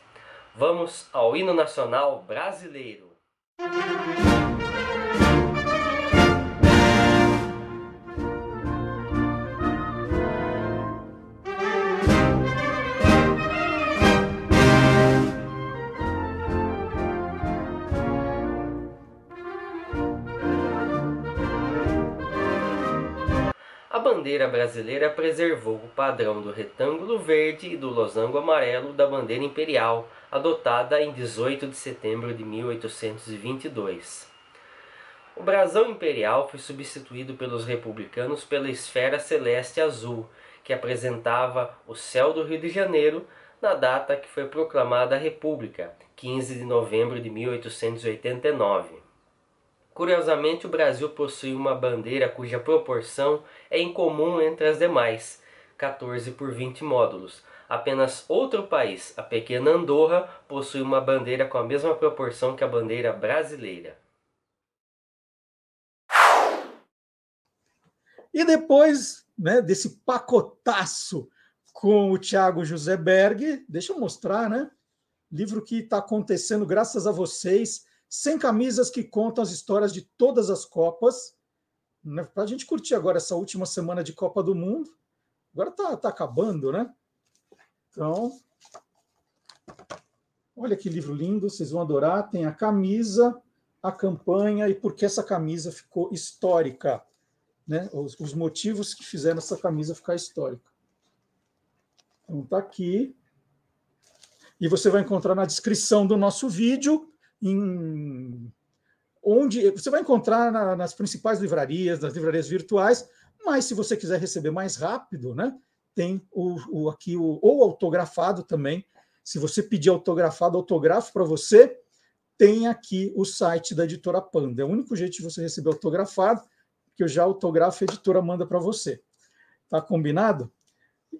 Vamos ao hino nacional brasileiro. Bandeira brasileira preservou o padrão do retângulo verde e do losango amarelo da bandeira imperial, adotada em 18 de setembro de 1822. O brasão imperial foi substituído pelos republicanos pela esfera celeste azul, que apresentava o céu do Rio de Janeiro na data que foi proclamada a República, 15 de novembro de 1889. Curiosamente, o Brasil possui uma bandeira cuja proporção é incomum entre as demais, 14 por 20 módulos. Apenas outro país, a pequena Andorra, possui uma bandeira com a mesma proporção que a bandeira brasileira. E depois né, desse pacotaço com o Thiago José Berg, deixa eu mostrar, né? Livro que está acontecendo graças a vocês, sem camisas que contam as histórias de todas as Copas. Né, Para a gente curtir agora essa última semana de Copa do Mundo. Agora está tá acabando, né? Então, olha que livro lindo, vocês vão adorar. Tem a camisa, a campanha e por que essa camisa ficou histórica né, os, os, motivos que fizeram essa camisa ficar histórica. Então está aqui. E você vai encontrar na descrição do nosso vídeo, em, onde você vai encontrar na, nas principais livrarias, nas livrarias virtuais, mas se você quiser receber mais rápido, né, tem o, o aqui o ou autografado também. Se você pedir autografado, autografo para você, tem aqui o site da editora Panda. É o único jeito de você receber autografado que eu já autografo e a editora manda para você. Tá combinado?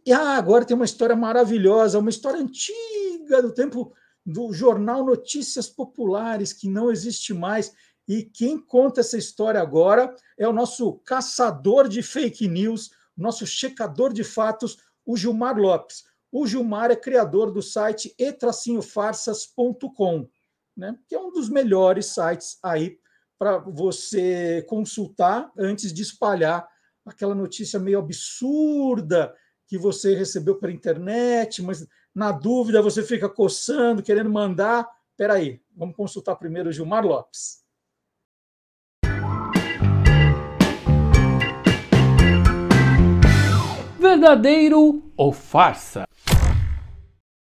E ah, agora tem uma história maravilhosa, uma história antiga do tempo do jornal Notícias Populares, que não existe mais. E quem conta essa história agora é o nosso caçador de fake news, nosso checador de fatos, o Gilmar Lopes. O Gilmar é criador do site etracinhofarsas.com, né, que é um dos melhores sites aí para você consultar antes de espalhar aquela notícia meio absurda que você recebeu pela internet, mas na dúvida você fica coçando, querendo mandar. Espera aí, vamos consultar primeiro o Gilmar Lopes. Verdadeiro ou farsa?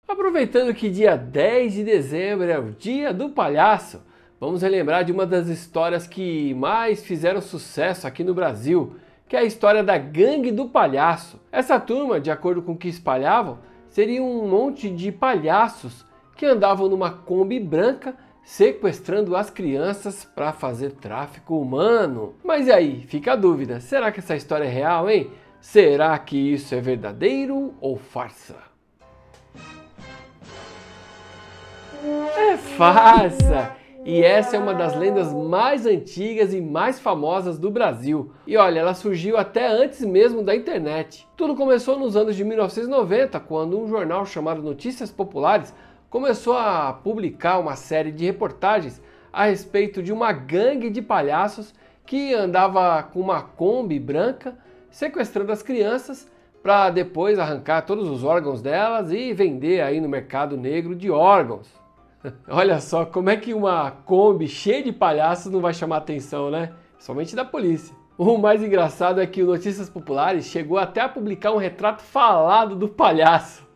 Aproveitando que dia 10 de dezembro é o dia do palhaço, vamos relembrar de uma das histórias que mais fizeram sucesso aqui no Brasil, que é a história da Gangue do Palhaço. Essa turma, de acordo com o que espalhavam, seria um monte de palhaços que andavam numa Kombi branca sequestrando as crianças para fazer tráfico humano. Mas e aí, fica a dúvida, será que essa história é real, hein? Será que isso é verdadeiro ou farsa? É farsa! E essa é uma das lendas mais antigas e mais famosas do Brasil. E olha, ela surgiu até antes mesmo da internet. Tudo começou nos anos de 1990, quando um jornal chamado Notícias Populares começou a publicar uma série de reportagens a respeito de uma gangue de palhaços que andava com uma Kombi branca sequestrando as crianças para depois arrancar todos os órgãos delas e vender aí no mercado negro de órgãos. Olha só como é que uma Kombi cheia de palhaços não vai chamar atenção, né? Somente da polícia. O mais engraçado é que o Notícias Populares chegou até a publicar um retrato falado do palhaço.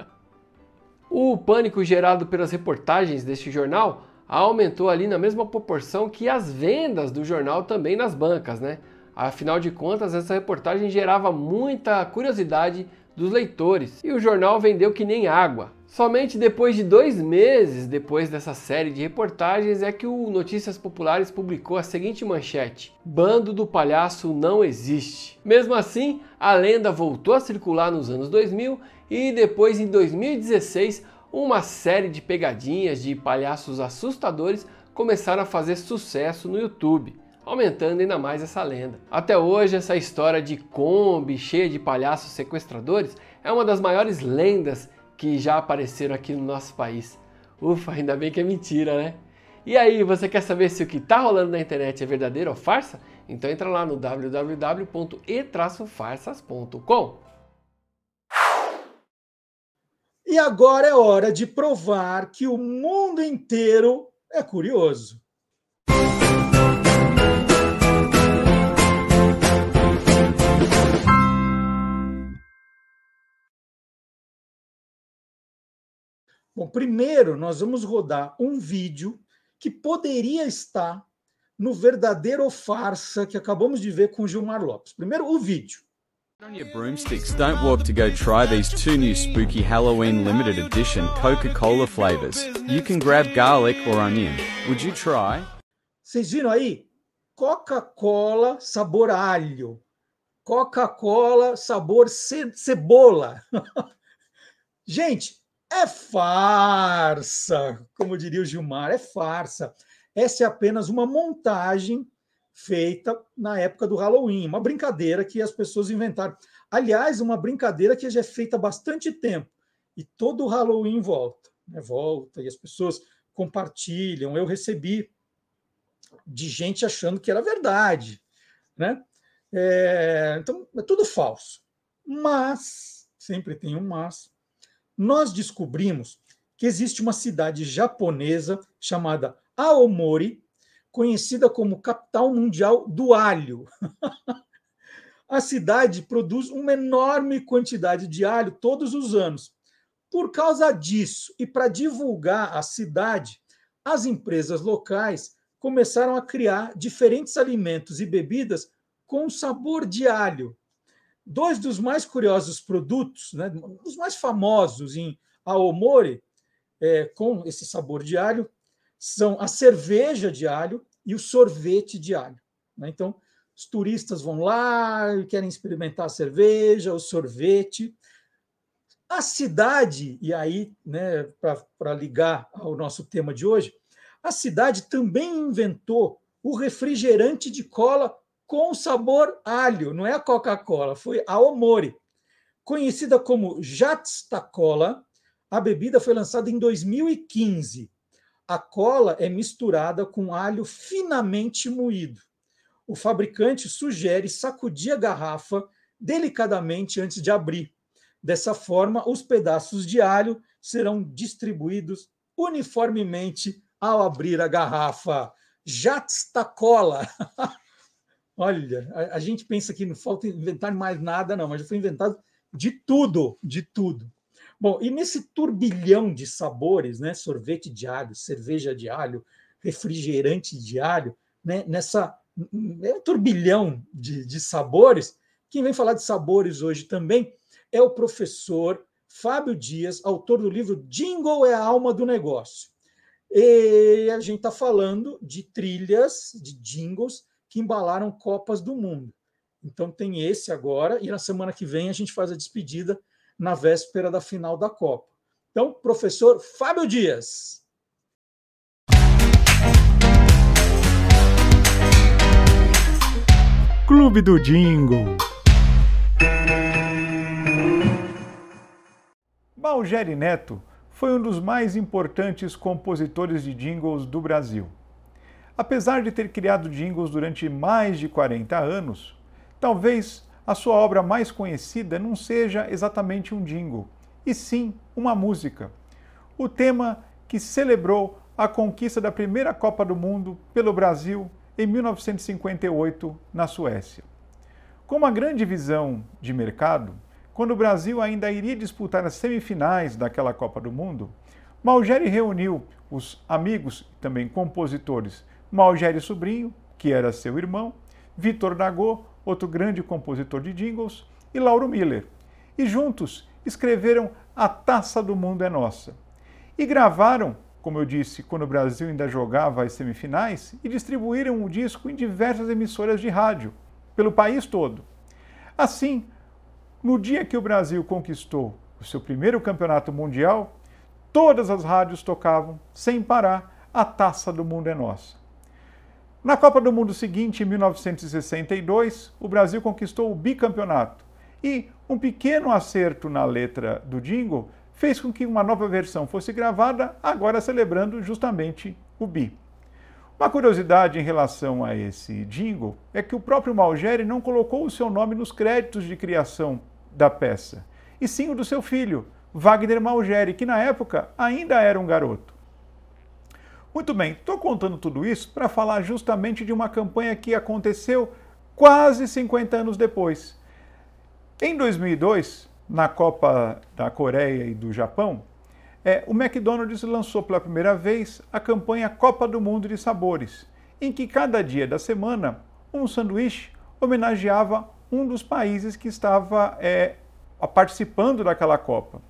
o pânico gerado pelas reportagens deste jornal aumentou ali na mesma proporção que as vendas do jornal também nas bancas, né? Afinal de contas, essa reportagem gerava muita curiosidade dos leitores e o jornal vendeu que nem água. Somente depois de dois meses depois dessa série de reportagens é que o Notícias Populares publicou a seguinte manchete: Bando do palhaço não existe. Mesmo assim, a lenda voltou a circular nos anos 2000 e depois em 2016 uma série de pegadinhas de palhaços assustadores começaram a fazer sucesso no YouTube aumentando ainda mais essa lenda. Até hoje, essa história de Kombi cheia de palhaços sequestradores é uma das maiores lendas que já apareceram aqui no nosso país. Ufa, ainda bem que é mentira, né? E aí, você quer saber se o que está rolando na internet é verdadeiro ou farsa? Então entra lá no www.e-farsas.com. E agora é hora de provar que o mundo inteiro é curioso. Bom, primeiro nós vamos rodar um vídeo que poderia estar no verdadeiro ou farsa que acabamos de ver com o Gilmar Lopes. Primeiro, o vídeo. On your broomsticks, don't walk to go try these two new spooky Halloween limited edition Coca Cola flavors. You can grab garlic or onion. Would you try? Vocês viram aí? Coca-Cola sabor alho. Coca-Cola sabor ce cebola. Gente, é farsa, como diria o Gilmar, é farsa. Essa é apenas uma montagem feita na época do Halloween, uma brincadeira que as pessoas inventaram. Aliás, uma brincadeira que já é feita há bastante tempo. E todo o Halloween volta, né? volta, e as pessoas compartilham. Eu recebi de gente achando que era verdade. Né? É, então, é tudo falso. Mas, sempre tem um mas, nós descobrimos que existe uma cidade japonesa chamada Aomori, conhecida como capital mundial do alho. a cidade produz uma enorme quantidade de alho todos os anos. Por causa disso, e para divulgar a cidade, as empresas locais começaram a criar diferentes alimentos e bebidas com sabor de alho. Dois dos mais curiosos produtos, né, os mais famosos em Aomori, é, com esse sabor de alho, são a cerveja de alho e o sorvete de alho. Né? Então, os turistas vão lá e querem experimentar a cerveja, o sorvete. A cidade, e aí, né, para ligar ao nosso tema de hoje, a cidade também inventou o refrigerante de cola com sabor alho, não é a Coca-Cola, foi a Omori. Conhecida como Jatsta Cola, a bebida foi lançada em 2015 a cola é misturada com alho finamente moído. O fabricante sugere sacudir a garrafa delicadamente antes de abrir. Dessa forma, os pedaços de alho serão distribuídos uniformemente ao abrir a garrafa. Jatsta cola. Olha, a, a, gente pensa que não falta inventar mais nada, não, mas já foi inventado de tudo, de tudo. Bom, e nesse turbilhão de sabores, né, sorvete de alho, cerveja de alho, refrigerante de alho, né, nessa é um turbilhão de, de sabores. Quem vem falar de sabores hoje também é o professor Fábio Dias, autor do livro Jingle é a alma do negócio. E a gente está falando de trilhas, de jingles que embalaram Copas do Mundo. Então tem esse agora, e na semana que vem a gente faz a despedida na véspera da final da Copa. Então, professor Fábio Dias. Clube do Jingle. Malgeri Neto foi um dos mais importantes compositores de jingles do Brasil. Apesar de ter criado jingles durante mais de 40 anos, talvez a sua obra mais conhecida não seja exatamente um jingle, e sim uma música. O tema que celebrou a conquista da primeira Copa do Mundo pelo Brasil em 1958 na Suécia. Com uma grande visão de mercado, quando o Brasil ainda iria disputar as semifinais daquela Copa do Mundo, Malgeri reuniu os amigos também compositores Malgeri Sobrinho, que era seu irmão, Vitor Dagô, outro grande compositor de jingles, e Lauro Miller. E juntos escreveram A Taça do Mundo é Nossa. E gravaram, como eu disse, quando o Brasil ainda jogava as semifinais, e distribuíram o disco em diversas emissoras de rádio, pelo país todo. Assim, no dia que o Brasil conquistou o seu primeiro campeonato mundial, todas as rádios tocavam, sem parar, A Taça do Mundo é Nossa. Na Copa do Mundo seguinte, em 1962, o Brasil conquistou o bicampeonato e um pequeno acerto na letra do jingle fez com que uma nova versão fosse gravada, agora celebrando justamente o bi. Uma curiosidade em relação a esse jingle é que o próprio Malgeri não colocou o seu nome nos créditos de criação da peça, e sim o do seu filho, Wagner Malgeri, que na época ainda era um garoto. Muito bem, estou contando tudo isso para falar justamente de uma campanha que aconteceu quase 50 anos depois. Em 2002, na Copa da Coreia e do Japão, é, o McDonald's lançou pela primeira vez a campanha Copa do Mundo de Sabores, em que cada dia da semana um sanduíche homenageava um dos países que estava é, participando daquela Copa.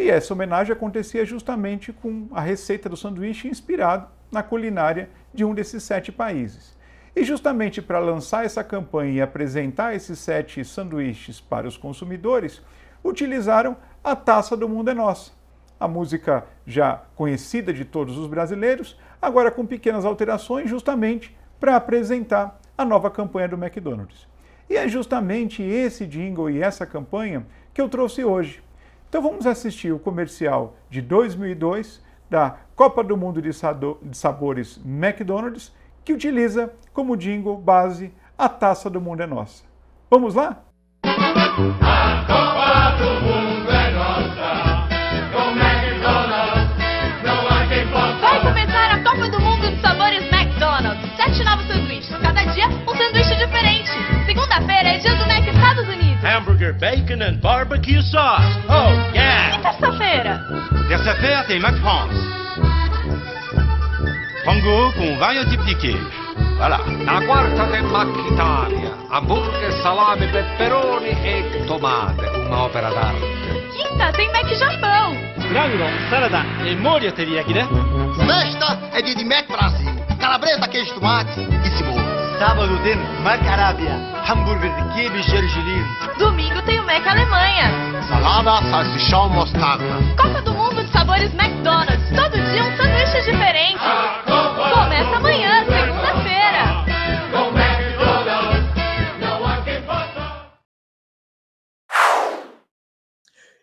E essa homenagem acontecia justamente com a receita do sanduíche inspirado na culinária de um desses sete países. E justamente para lançar essa campanha e apresentar esses sete sanduíches para os consumidores, utilizaram a Taça do Mundo é Nossa. A música já conhecida de todos os brasileiros, agora com pequenas alterações, justamente para apresentar a nova campanha do McDonald's. E é justamente esse jingle e essa campanha que eu trouxe hoje. Então vamos assistir o comercial de 2002 da Copa do Mundo de Sabores McDonald's, que utiliza como jingle base a Taça do Mundo é Nossa. Vamos lá? A Copa do Mundo é nossa, com McDonald's não há quem possa. Vai começar a Copa do Mundo de Sabores McDonald's. Sete novos sanduíches, cada dia um sanduíche diferente. Segunda-feira é dia do Unidos. Hamburger, bacon and barbecue sauce. Oh, yeah! E terça-feira? Terça-feira tem McFrance. Frango com vários tipos de queijo. Voilà. Na quarta tem Mac Italia. Hambúrguer, salame, peperoni e tomate. Uma opera d'arte. Quinta tem Mac Japão. Frango, salada e molho teriyaki, né? Sexta é dia de Mac Brasil. Calabresa, queijo, tomate e cebola. Sábado tem Mac Arábia. Hambúrguer de quibe e gergelim. Domingo tem o Mac Alemanha. Salada, salsichão, mostarda. Copa do Mundo de Sabores McDonald's. Todo dia um sanduíche diferente. Começa amanhã, segunda-feira.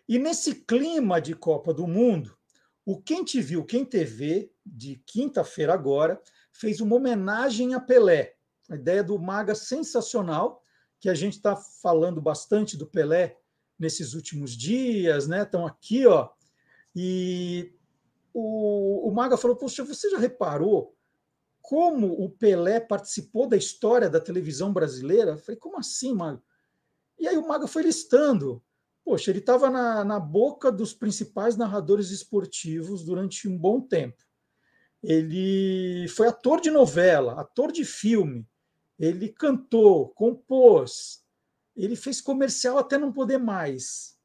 E nesse clima de Copa do Mundo, o Quem Te Viu, Quem TV, de quinta-feira agora, fez uma homenagem a Pelé. A ideia do Maga sensacional, que a gente está falando bastante do Pelé nesses últimos dias, né? Estão aqui, ó. E o, o Maga falou: Poxa, você já reparou como o Pelé participou da história da televisão brasileira? Eu falei: Como assim, Maga? E aí o Maga foi listando. Poxa, ele estava na, na boca dos principais narradores esportivos durante um bom tempo. Ele foi ator de novela, ator de filme, ele cantou, compôs, ele fez comercial até não poder mais.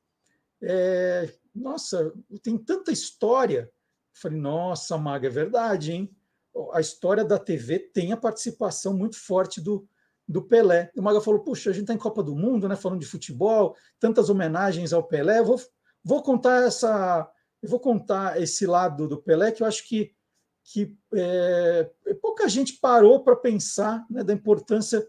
É, nossa, tem tanta história. Falei, nossa, Maga, é verdade, hein? A história da TV tem a participação muito forte do, do Pelé. O Maga falou, puxa, a gente está em Copa do Mundo, né? Falando de futebol, tantas homenagens ao Pelé. Eu vou, vou contar essa. Eu vou contar esse lado do Pelé que eu acho que, que é, pouca gente parou para pensar né, da importância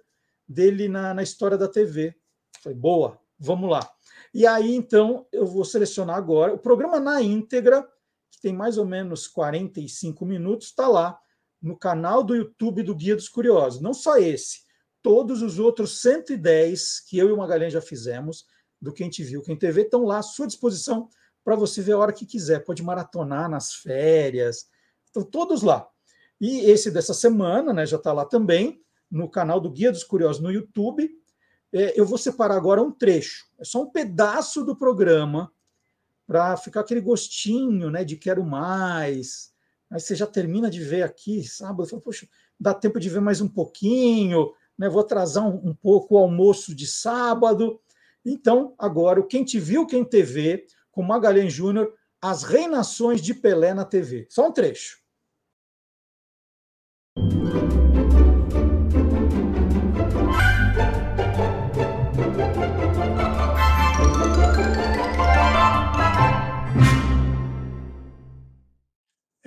dele na, na história da TV. Falei, boa, vamos lá. E aí, então, eu vou selecionar agora. O programa na íntegra, que tem mais ou menos 45 minutos, está lá no canal do YouTube do Guia dos Curiosos. Não só esse, todos os outros 110 que eu e o Magalhães já fizemos, do Quem Te Viu, Quem TV, estão lá à sua disposição para você ver a hora que quiser. Pode maratonar nas férias. Estão todos lá. E esse dessa semana né, já está lá também, no canal do Guia dos Curiosos no YouTube. É, eu vou separar agora um trecho, é só um pedaço do programa para ficar aquele gostinho, né, de quero mais. Aí você já termina de ver aqui, sábado, fala, poxa, dá tempo de ver mais um pouquinho, né? Vou atrasar um, um pouco o almoço de sábado. Então, agora, o Quem Te Viu, Quem TV, com Magalhães Júnior, as reinações de Pelé na TV. Só um trecho.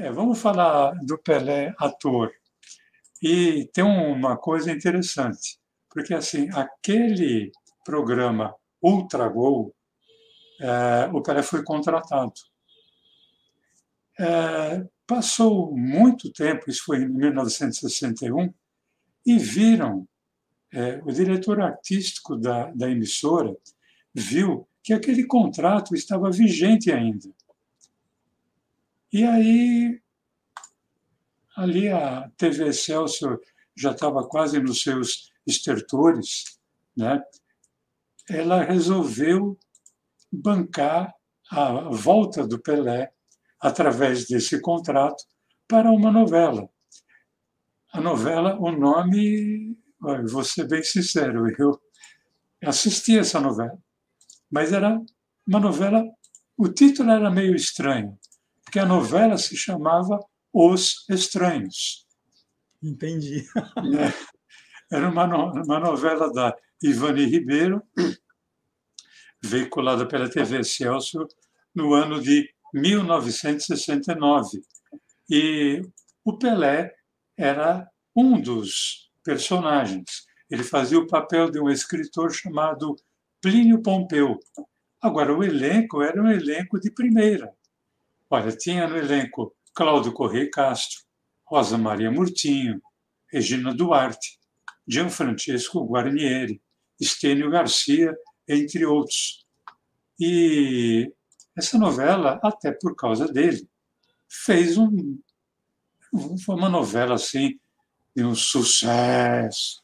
É, vamos falar do Pelé ator. E tem uma coisa interessante, porque assim, aquele programa Ultra Gol, é, o Pelé foi contratado. É, passou muito tempo, isso foi em 1961, e viram, é, o diretor artístico da, da emissora viu que aquele contrato estava vigente ainda. E aí, ali a TV Excelsior já estava quase nos seus estertores, né? ela resolveu bancar a volta do Pelé através desse contrato, para uma novela. A novela, o nome, vou ser bem sincero, eu assisti essa novela, mas era uma novela, o título era meio estranho, porque a novela se chamava Os Estranhos. Entendi. É, era uma, uma novela da Ivani Ribeiro, veiculada pela TV Celso no ano de 1969. E o Pelé era um dos personagens. Ele fazia o papel de um escritor chamado Plínio Pompeu. Agora, o elenco era um elenco de primeira. Olha, tinha no elenco Cláudio Correia Castro, Rosa Maria Murtinho, Regina Duarte, Gianfrancesco Guarnieri, Estênio Garcia, entre outros. E essa novela, até por causa dele, fez um, foi uma novela assim de um sucesso.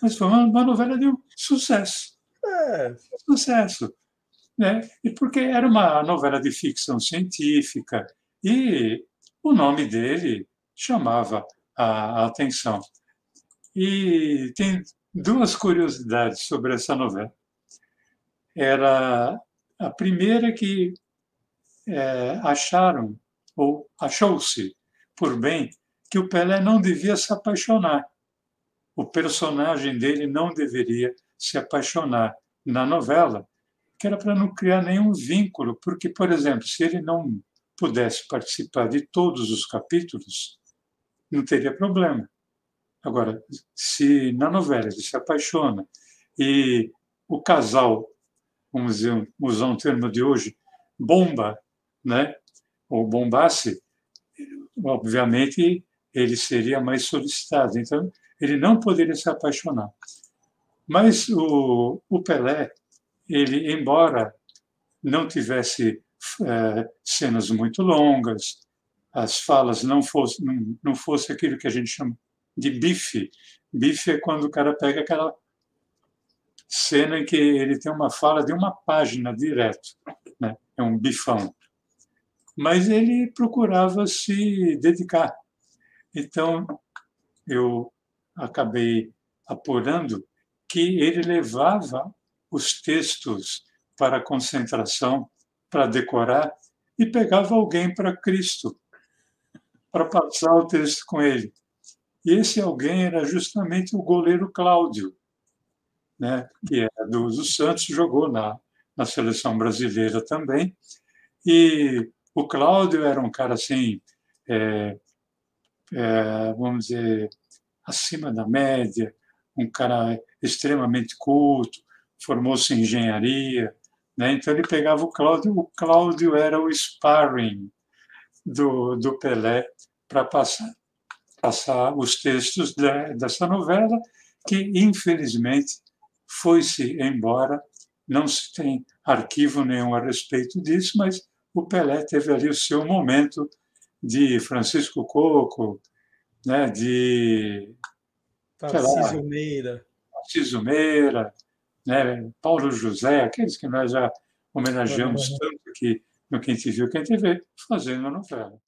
Mas foi uma, uma novela de um sucesso. É. Sucesso. Né? E porque era uma novela de ficção científica e o nome dele chamava a, atenção. E tem duas curiosidades sobre essa novela. Era a primeira que é, acharam, ou achou-se por bem, que o Pelé não devia se apaixonar. O personagem dele não deveria se apaixonar na novela, que era para não criar nenhum vínculo, porque, por exemplo, se ele não pudesse participar de todos os capítulos, não teria problema. Agora, se na novela ele se apaixona e o casal, vamos dizer, usar um termo de hoje, bomba, né? ou bombasse, obviamente ele seria mais solicitado. Então, ele não poderia se apaixonar. Mas o, o Pelé, ele, embora não tivesse é, cenas muito longas, as falas não fosse, não, não fosse aquilo que a gente chama de bife. Bife é quando o cara pega aquela cena em que ele tem uma fala de uma página direto, né? é um bifão. Mas ele procurava se dedicar. Então, eu acabei apurando que ele levava os textos para concentração, para decorar, e pegava alguém para Cristo, para passar o texto com ele. E esse alguém era justamente o goleiro Cláudio, né, que é do, do Santos, jogou na, na seleção brasileira também. E o Cláudio era um cara assim, é, é, vamos dizer, acima da média, um cara extremamente culto, formou-se em engenharia, né? então ele pegava o Cláudio, o Cláudio era o sparring do, do Pelé para passar passar os textos de, dessa novela, que infelizmente foi-se embora, não se tem arquivo nenhum a respeito disso, mas o Pelé teve ali o seu momento de Francisco Coco, né, de Tarcísio Meira, Tarcísio Meira, né, Paulo José, aqueles que nós já homenageamos tanto aqui no Quem Te Viu, Quem Te Vê, fazendo a novela.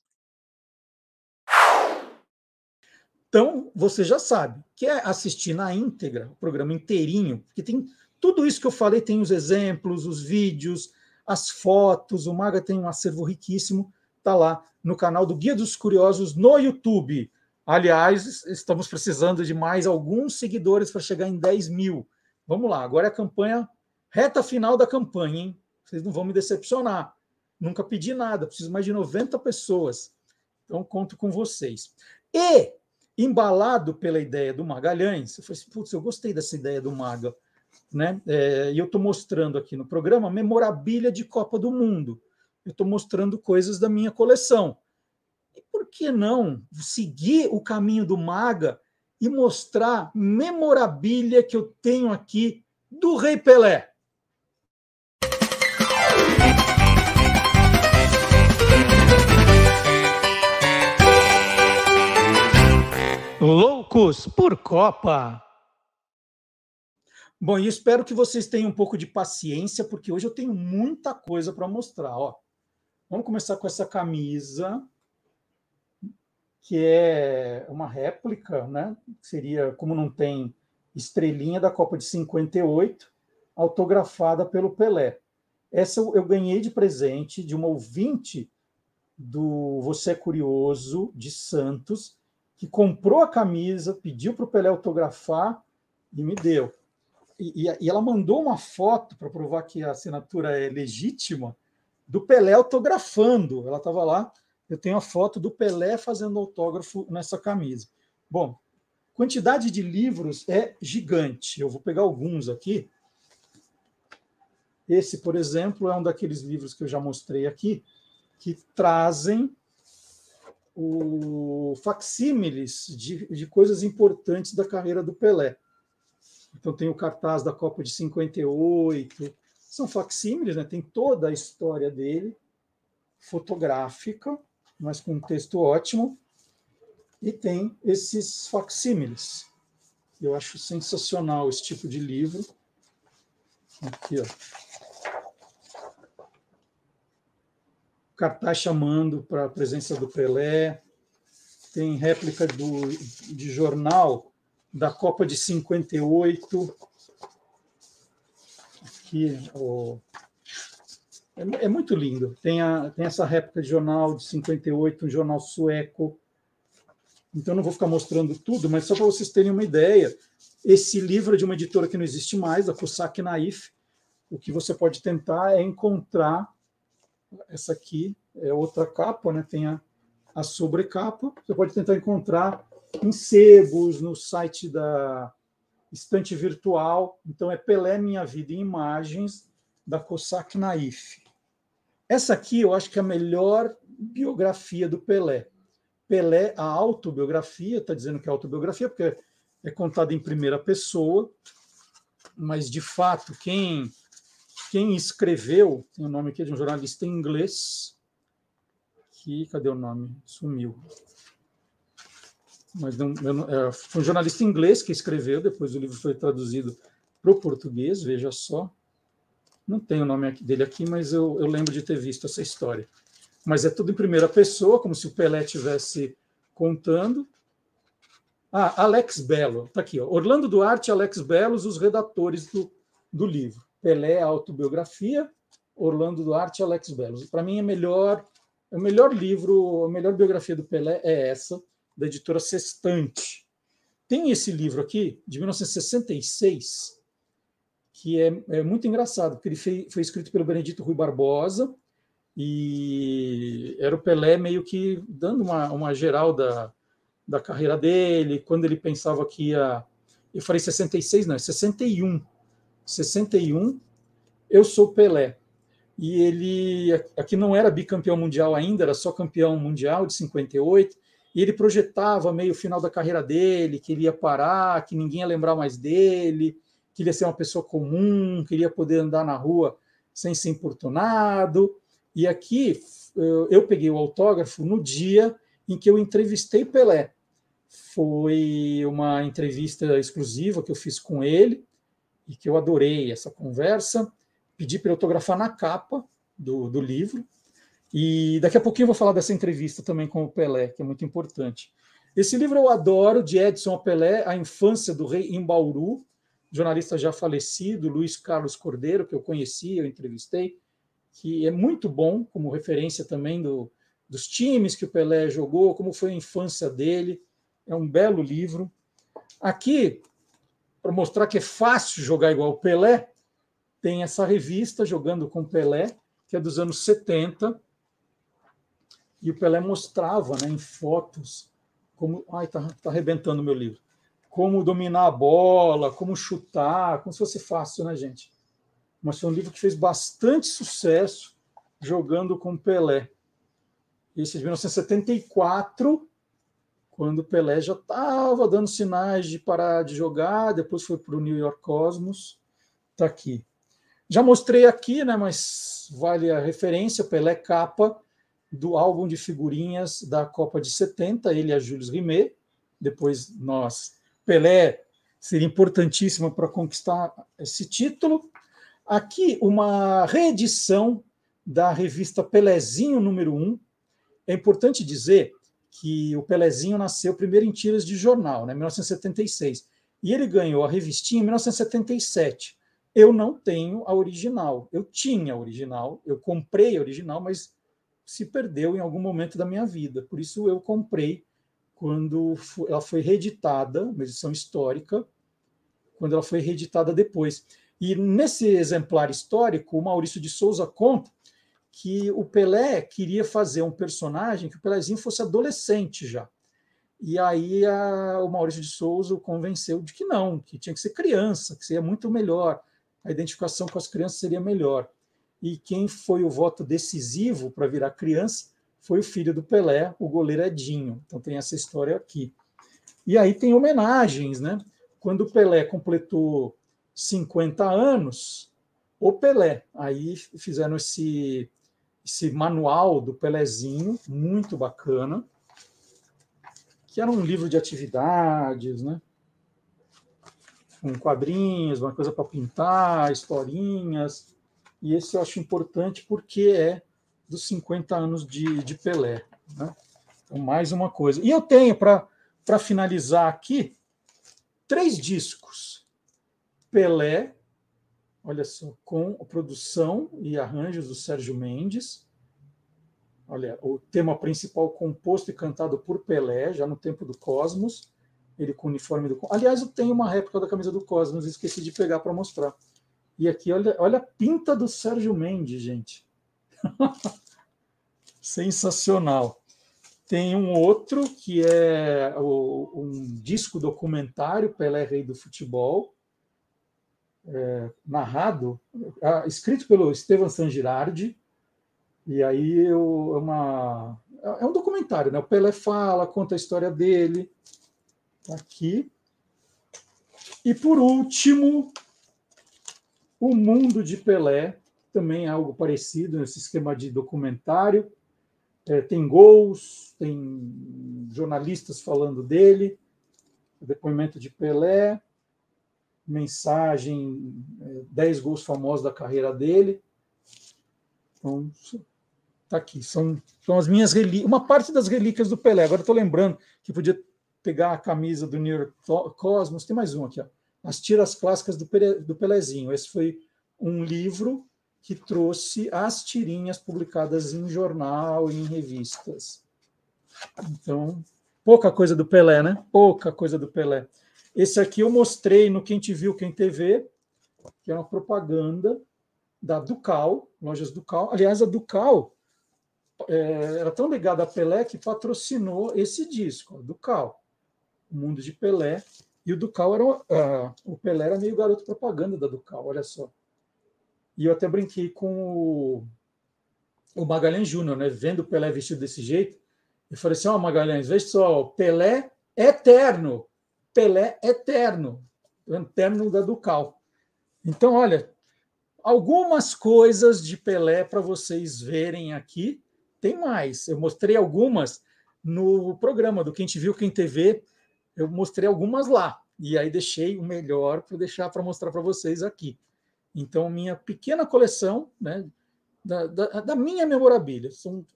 Então, você já sabe, quer assistir na íntegra, o programa inteirinho, porque tem tudo isso que eu falei, tem os exemplos, os vídeos, as fotos, o Maga tem um acervo riquíssimo, está lá no canal do Guia dos Curiosos no YouTube. Aliás, estamos precisando de mais alguns seguidores para chegar em 10 mil. Vamos lá, agora é a campanha, reta final da campanha, hein? Vocês não vão me decepcionar. Nunca pedi nada, preciso mais de 90 pessoas. Então, conto com vocês. E embalado pela ideia do Magalhães, eu falei assim, putz, eu gostei dessa ideia do Maga, né? É, e eu estou mostrando aqui no programa memorabilia de Copa do Mundo. Eu estou mostrando coisas da minha coleção. E por que não seguir o caminho do Maga e mostrar memorabilia que eu tenho aqui do Rei Pelé? Loucos por Copa. Bom, e espero que vocês tenham um pouco de paciência, porque hoje eu tenho muita coisa para mostrar. Ó. Vamos começar com essa camisa, que é uma réplica, né? Seria, como não tem estrelinha da Copa de 58, autografada pelo Pelé. Essa eu ganhei de presente de uma ouvinte do Você é Curioso, de Santos, que comprou a camisa, pediu para o Pelé autografar e me deu. E, e, ela mandou uma foto para provar que a assinatura é legítima do Pelé autografando. Ela estava lá. Eu tenho a foto do Pelé fazendo autógrafo nessa camisa. Bom, quantidade de livros é gigante. Eu vou pegar alguns aqui. Esse, por exemplo, é um daqueles livros que eu já mostrei aqui, que trazem o facsímiles de, de coisas importantes da carreira do Pelé. Então tem o cartaz da Copa de 58, são facsímiles, né? tem toda a história dele, fotográfica, mas com um texto ótimo, e tem esses facsímiles. Eu acho sensacional esse tipo de livro. Aqui, ó. Cartaz chamando para a presença do Pelé. Tem réplica do, de jornal da Copa de 58. Aqui, o, é, é, muito lindo. Tem, a, tem essa réplica de jornal de 58, um jornal sueco. Então, não vou ficar mostrando tudo, mas só para vocês terem uma ideia, esse livro é de uma editora que não existe mais, a Cossack Naif. O que você pode tentar é encontrar essa aqui, é outra capa, né? tem a, a sobrecapa. Você pode tentar encontrar em sebos, no site da Estante Virtual. Então, é Pelé Minha Vida em Imagens, da Cossack Naif. Essa aqui eu acho que é a melhor biografia do Pelé. Pelé, a autobiografia, está dizendo que é autobiografia, porque é contada em primeira pessoa, mas de fato, quem, quem escreveu, tem o nome aqui de um jornalista inglês, que, cadê o nome? Sumiu mas não, não, é, foi um jornalista inglês que escreveu, depois o livro foi traduzido para o português, veja só. Não tem o nome dele aqui, mas eu, eu lembro de ter visto essa história. Mas é tudo em primeira pessoa, como se o Pelé estivesse contando. Ah, Alex Belo, está aqui. Ó. Orlando Duarte e Alex Belo, os redatores do, do livro. Pelé, autobiografia, Orlando Duarte e Alex Belo. Para mim, é melhor, é o melhor livro, a melhor biografia do Pelé é essa da editora Sextante. Tem esse livro aqui, de 1966, que é, é muito engraçado, porque ele foi, foi escrito pelo Benedito Rui Barbosa, e era o Pelé meio que dando uma, uma geral da, da carreira dele, quando ele pensava que ia. Eu falei 66, não, é 61. 61, eu sou Pelé. E ele aqui não era bicampeão mundial ainda, era só campeão mundial de 58 e ele projetava meio o final da carreira dele, que ele ia parar, que ninguém ia lembrar mais dele, que ele ia ser uma pessoa comum, que ele ia poder andar na rua sem ser importunado. E aqui eu peguei o autógrafo no dia em que eu entrevistei Pelé. Foi uma entrevista exclusiva que eu fiz com ele e que eu adorei essa conversa. Pedi para autografar na capa do, do livro. E daqui a pouquinho eu vou falar dessa entrevista também com o Pelé, que é muito importante. Esse livro eu adoro, de Edson Pelé, A Infância do Rei em Bauru, jornalista já falecido, Luiz Carlos Cordeiro, que eu conheci, eu entrevistei, que é muito bom como referência também do, dos times que o Pelé jogou, como foi a infância dele. É um belo livro. Aqui, para mostrar que é fácil jogar igual o Pelé, tem essa revista Jogando com Pelé, que é dos anos 70, e o Pelé mostrava né, em fotos como. Ai, tá, tá arrebentando o meu livro. Como dominar a bola, como chutar, como se fosse fácil, né, gente? Mas foi um livro que fez bastante sucesso jogando com Pelé. Esse é de 1974, quando Pelé já estava dando sinais de parar de jogar, depois foi para o New York Cosmos. Está aqui. Já mostrei aqui, né, mas vale a referência, Pelé capa do álbum de figurinhas da Copa de 70, ele a Jules Rimet. Depois nós, Pelé seria importantíssimo para conquistar esse título. Aqui, uma reedição da revista Pelezinho número 1. É importante dizer que o Pelezinho nasceu primeiro em tiras de jornal, né, 1976, e ele ganhou a revistinha em 1977. Eu não tenho a original. Eu tinha a original, eu comprei a original, mas se perdeu em algum momento da minha vida. Por isso eu comprei quando ela foi reeditada, uma edição histórica, quando ela foi reeditada depois. E nesse exemplar histórico, o Maurício de Souza conta que o Pelé queria fazer um personagem que o Pelézinho fosse adolescente já. E aí a, o Maurício de Souza o convenceu de que não, que tinha que ser criança, que seria muito melhor, a identificação com as crianças seria melhor. E quem foi o voto decisivo para virar criança foi o filho do Pelé, o goleiro Edinho. Então tem essa história aqui. E aí tem homenagens, né? Quando o Pelé completou 50 anos, o Pelé, aí fizeram esse esse manual do Pelezinho, muito bacana, que era um livro de atividades, né? Com quadrinhos, uma coisa para pintar, historinhas. E esse eu acho importante porque é dos 50 anos de, de Pelé. Né? Então, mais uma coisa. E eu tenho, para finalizar aqui, três discos. Pelé, olha só, com produção e arranjos do Sérgio Mendes. Olha, o tema principal composto e cantado por Pelé, já no tempo do Cosmos, ele com o uniforme do. Aliás, eu tenho uma réplica da camisa do Cosmos, esqueci de pegar para mostrar. E aqui, olha, olha a pinta do Sérgio Mendes, gente. Sensacional. Tem um outro que é um disco documentário, Pelé Rei do Futebol, é, narrado, é, escrito pelo Estevam San Girardi, e aí eu, é, uma, é um documentário, né? O Pelé fala, conta a história dele, tá aqui. E por último, o mundo de Pelé, também é algo parecido nesse esquema de documentário. É, tem gols, tem jornalistas falando dele, depoimento de Pelé, mensagem, 10 é, gols famosos da carreira dele. Então, tá aqui. São, são as minhas relíquias, uma parte das relíquias do Pelé. Agora estou lembrando que podia pegar a camisa do New York Cosmos. Tem mais um aqui, ó. As tiras clássicas do, Pelé, do Pelézinho. Esse foi um livro que trouxe as tirinhas publicadas em jornal e em revistas. Então, pouca coisa do Pelé, né? Pouca coisa do Pelé. Esse aqui eu mostrei no Quem Te Viu, Quem TV, que é uma propaganda da Ducal, lojas Ducal. Aliás, a Ducal é, era tão ligada a Pelé que patrocinou esse disco, Ducal, O Mundo de Pelé. E o Ducal era. Uh, o Pelé era meio garoto propaganda da Ducal, olha só. E eu até brinquei com o, o Magalhães Júnior, né? Vendo o Pelé vestido desse jeito. Eu falei assim: Ó, oh, Magalhães, veja só, Pelé eterno. Pelé eterno, eterno da Ducal. Então, olha, algumas coisas de Pelé para vocês verem aqui. Tem mais. Eu mostrei algumas no programa do Quem Te Viu, Quem TV. Eu mostrei algumas lá. E aí deixei o melhor para deixar para mostrar para vocês aqui. Então, minha pequena coleção né, da, da, da minha memorabilia. São,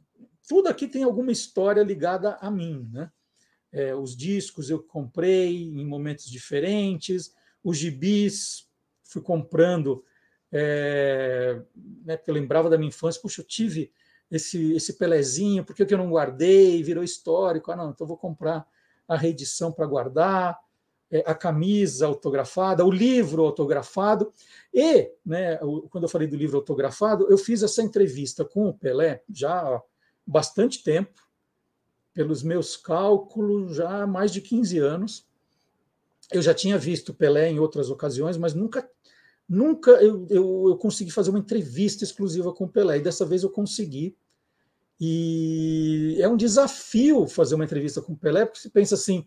tudo aqui tem alguma história ligada a mim. Né? É, os discos eu comprei em momentos diferentes, os gibis fui comprando, é, né, porque eu lembrava da minha infância, puxa, eu tive esse, esse Pelezinho, por que eu não guardei? Virou histórico, ah, não, então vou comprar a reedição para guardar, a camisa autografada, o livro autografado, e, né, quando eu falei do livro autografado, eu fiz essa entrevista com o Pelé já há bastante tempo, pelos meus cálculos, já há mais de 15 anos. Eu já tinha visto Pelé em outras ocasiões, mas nunca nunca eu, eu, eu, consegui fazer uma entrevista exclusiva com Pelé, e dessa vez eu consegui. E é um desafio fazer uma entrevista com Pelé, porque você pensa assim: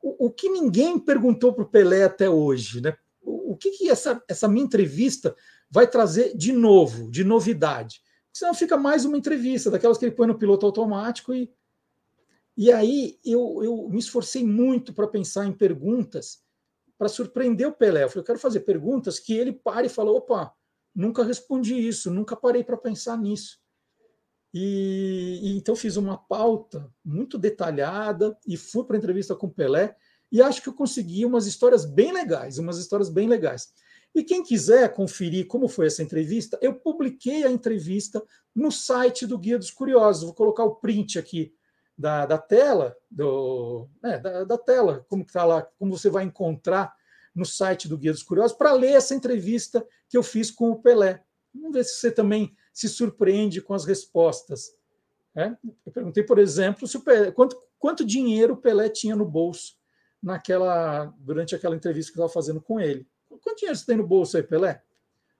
o, que ninguém perguntou para o Pelé até hoje, né? O, o que, que essa, essa minha entrevista vai trazer de novo, de novidade? Senão fica mais uma entrevista, daquelas que ele põe no piloto automático e, e aí eu, eu me esforcei muito para pensar em perguntas para surpreender o Pelé. Eu falei, eu quero fazer perguntas que ele pare e fale, opa, Nunca respondi isso, nunca parei para pensar nisso. E, e, então fiz uma pauta muito detalhada e fui para a entrevista com o Pelé e acho que eu consegui umas histórias bem legais, umas histórias bem legais. E quem quiser conferir como foi essa entrevista, eu publiquei a entrevista no site do Guia dos Curiosos. Vou colocar o print aqui da, da tela, do, né, da, da, tela, como está lá, como você vai encontrar no site do Guia dos Curiosos, para ler essa entrevista que eu fiz com o Pelé. Vamos ver se você também se surpreende com as respostas. É? Eu perguntei, por exemplo, Pelé, quanto, quanto dinheiro o Pelé tinha no bolso naquela durante aquela entrevista que eu estava fazendo com ele. Quanto dinheiro você tem no bolso aí, Pelé?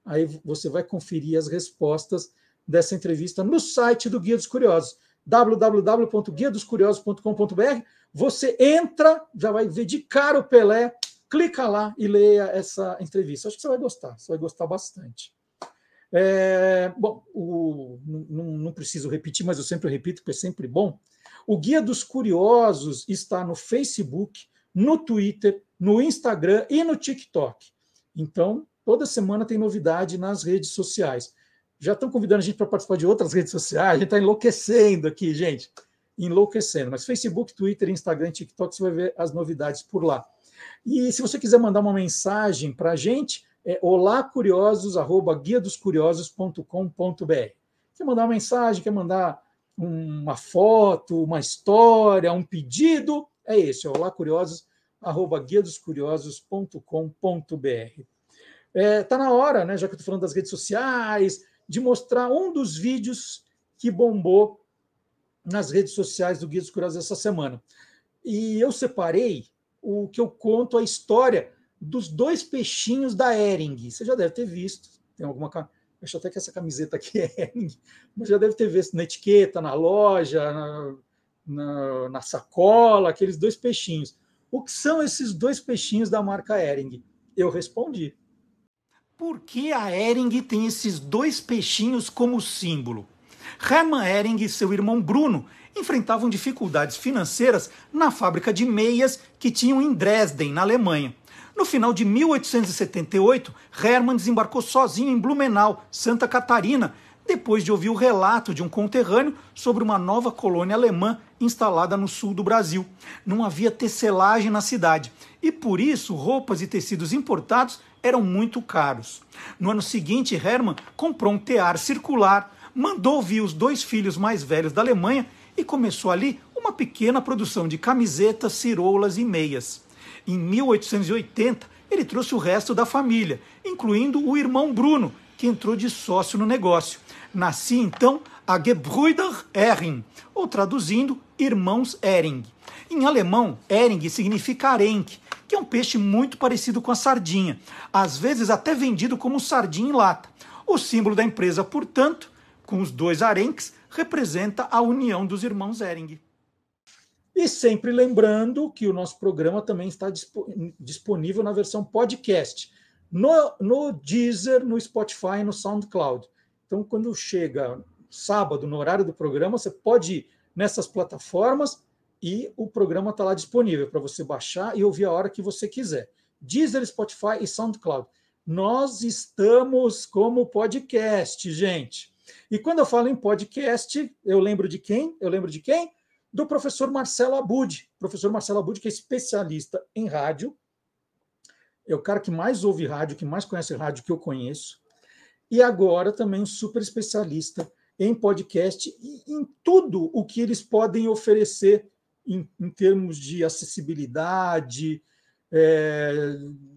Aí você vai conferir as respostas dessa entrevista no site do Guia dos Curiosos, www.guiadoscuriosos.com.br. Você entra, já vai ver de cara o Pelé, clica lá e leia essa entrevista. Acho que você vai gostar, você vai gostar bastante. É, bom, o, não, não, preciso repetir, mas eu sempre repito, porque é sempre bom. O Guia dos Curiosos está no Facebook, no Twitter, no Instagram e no TikTok. Então, toda semana tem novidade nas redes sociais. Já estão convidando a gente para participar de outras redes sociais, a gente está enlouquecendo aqui, gente. Enlouquecendo. Mas Facebook, Twitter, Instagram, TikTok, você vai ver as novidades por lá. E se você quiser mandar uma mensagem para a gente, é olacuriosos@guiadoscuriosos.com.br. Quer mandar uma mensagem, quer mandar uma foto, uma história, um pedido, é esse, é olacuriosos@guiadoscuriosos.com.br. É, tá na hora, né, já que eu estou falando das redes sociais, de mostrar um dos vídeos que bombou nas redes sociais do Guia dos Curiosos essa semana. E eu separei o que eu conto a história dos dois peixinhos da Ering. Você já deve ter visto. Tem alguma. Acho até que essa camiseta aqui é Ering, mas já deve ter visto na etiqueta, na loja, na, na, na, sacola, aqueles dois peixinhos. O que são esses dois peixinhos da marca Ering? Eu respondi. Por que a Ering tem esses dois peixinhos como símbolo? Hermann Ering e seu irmão Bruno enfrentavam dificuldades financeiras na fábrica de meias que tinham em Dresden, na Alemanha. No final de 1878, Hermann desembarcou sozinho em Blumenau, Santa Catarina, depois de ouvir o relato de um conterrâneo sobre uma nova colônia alemã instalada no sul do Brasil. Não havia tecelagem na cidade e por isso roupas e tecidos importados eram muito caros. No ano seguinte, Hermann comprou um tear circular, mandou vir os dois filhos mais velhos da Alemanha e começou ali uma pequena produção de camisetas, ciroulas e meias. Em 1880, ele trouxe o resto da família, incluindo o irmão Bruno, que entrou de sócio no negócio. Nascia então a Gebrüder Ehring, ou traduzindo, irmãos Ehring. Em alemão, Ehring significa arenque, que é um peixe muito parecido com a sardinha, às vezes até vendido como sardinha em lata. O símbolo da empresa, portanto, com os dois arenques, representa a união dos irmãos Ehring. E sempre lembrando que o nosso programa também está disponível na versão podcast, no, no Deezer, no Spotify no SoundCloud. Então, quando chega sábado, no horário do programa, você pode ir nessas plataformas e o programa está lá disponível para você baixar e ouvir a hora que você quiser. Deezer, Spotify e SoundCloud. Nós estamos como podcast, gente. E quando eu falo em podcast, eu lembro de quem? Eu lembro de quem? Do professor Marcelo Abud. Professor Marcelo Abud, que é especialista em rádio, é o cara que mais ouve rádio, que mais conhece rádio que eu conheço, e agora também um super especialista em podcast e em tudo o que eles podem oferecer em, em termos de acessibilidade, é,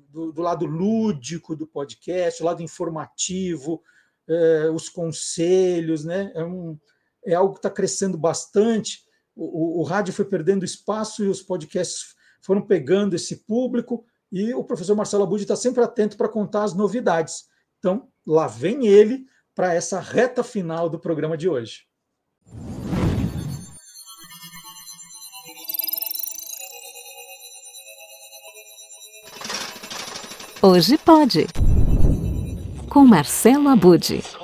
do, do, lado lúdico do podcast, o lado informativo, é, os conselhos, né? É, um, é algo que está crescendo bastante o, o, rádio foi perdendo espaço e os podcasts foram pegando esse público, e o professor Marcelo Abud está sempre atento para contar as novidades. Então, lá vem ele para essa reta final do programa de hoje. Hoje pode. Com Marcelo Abude.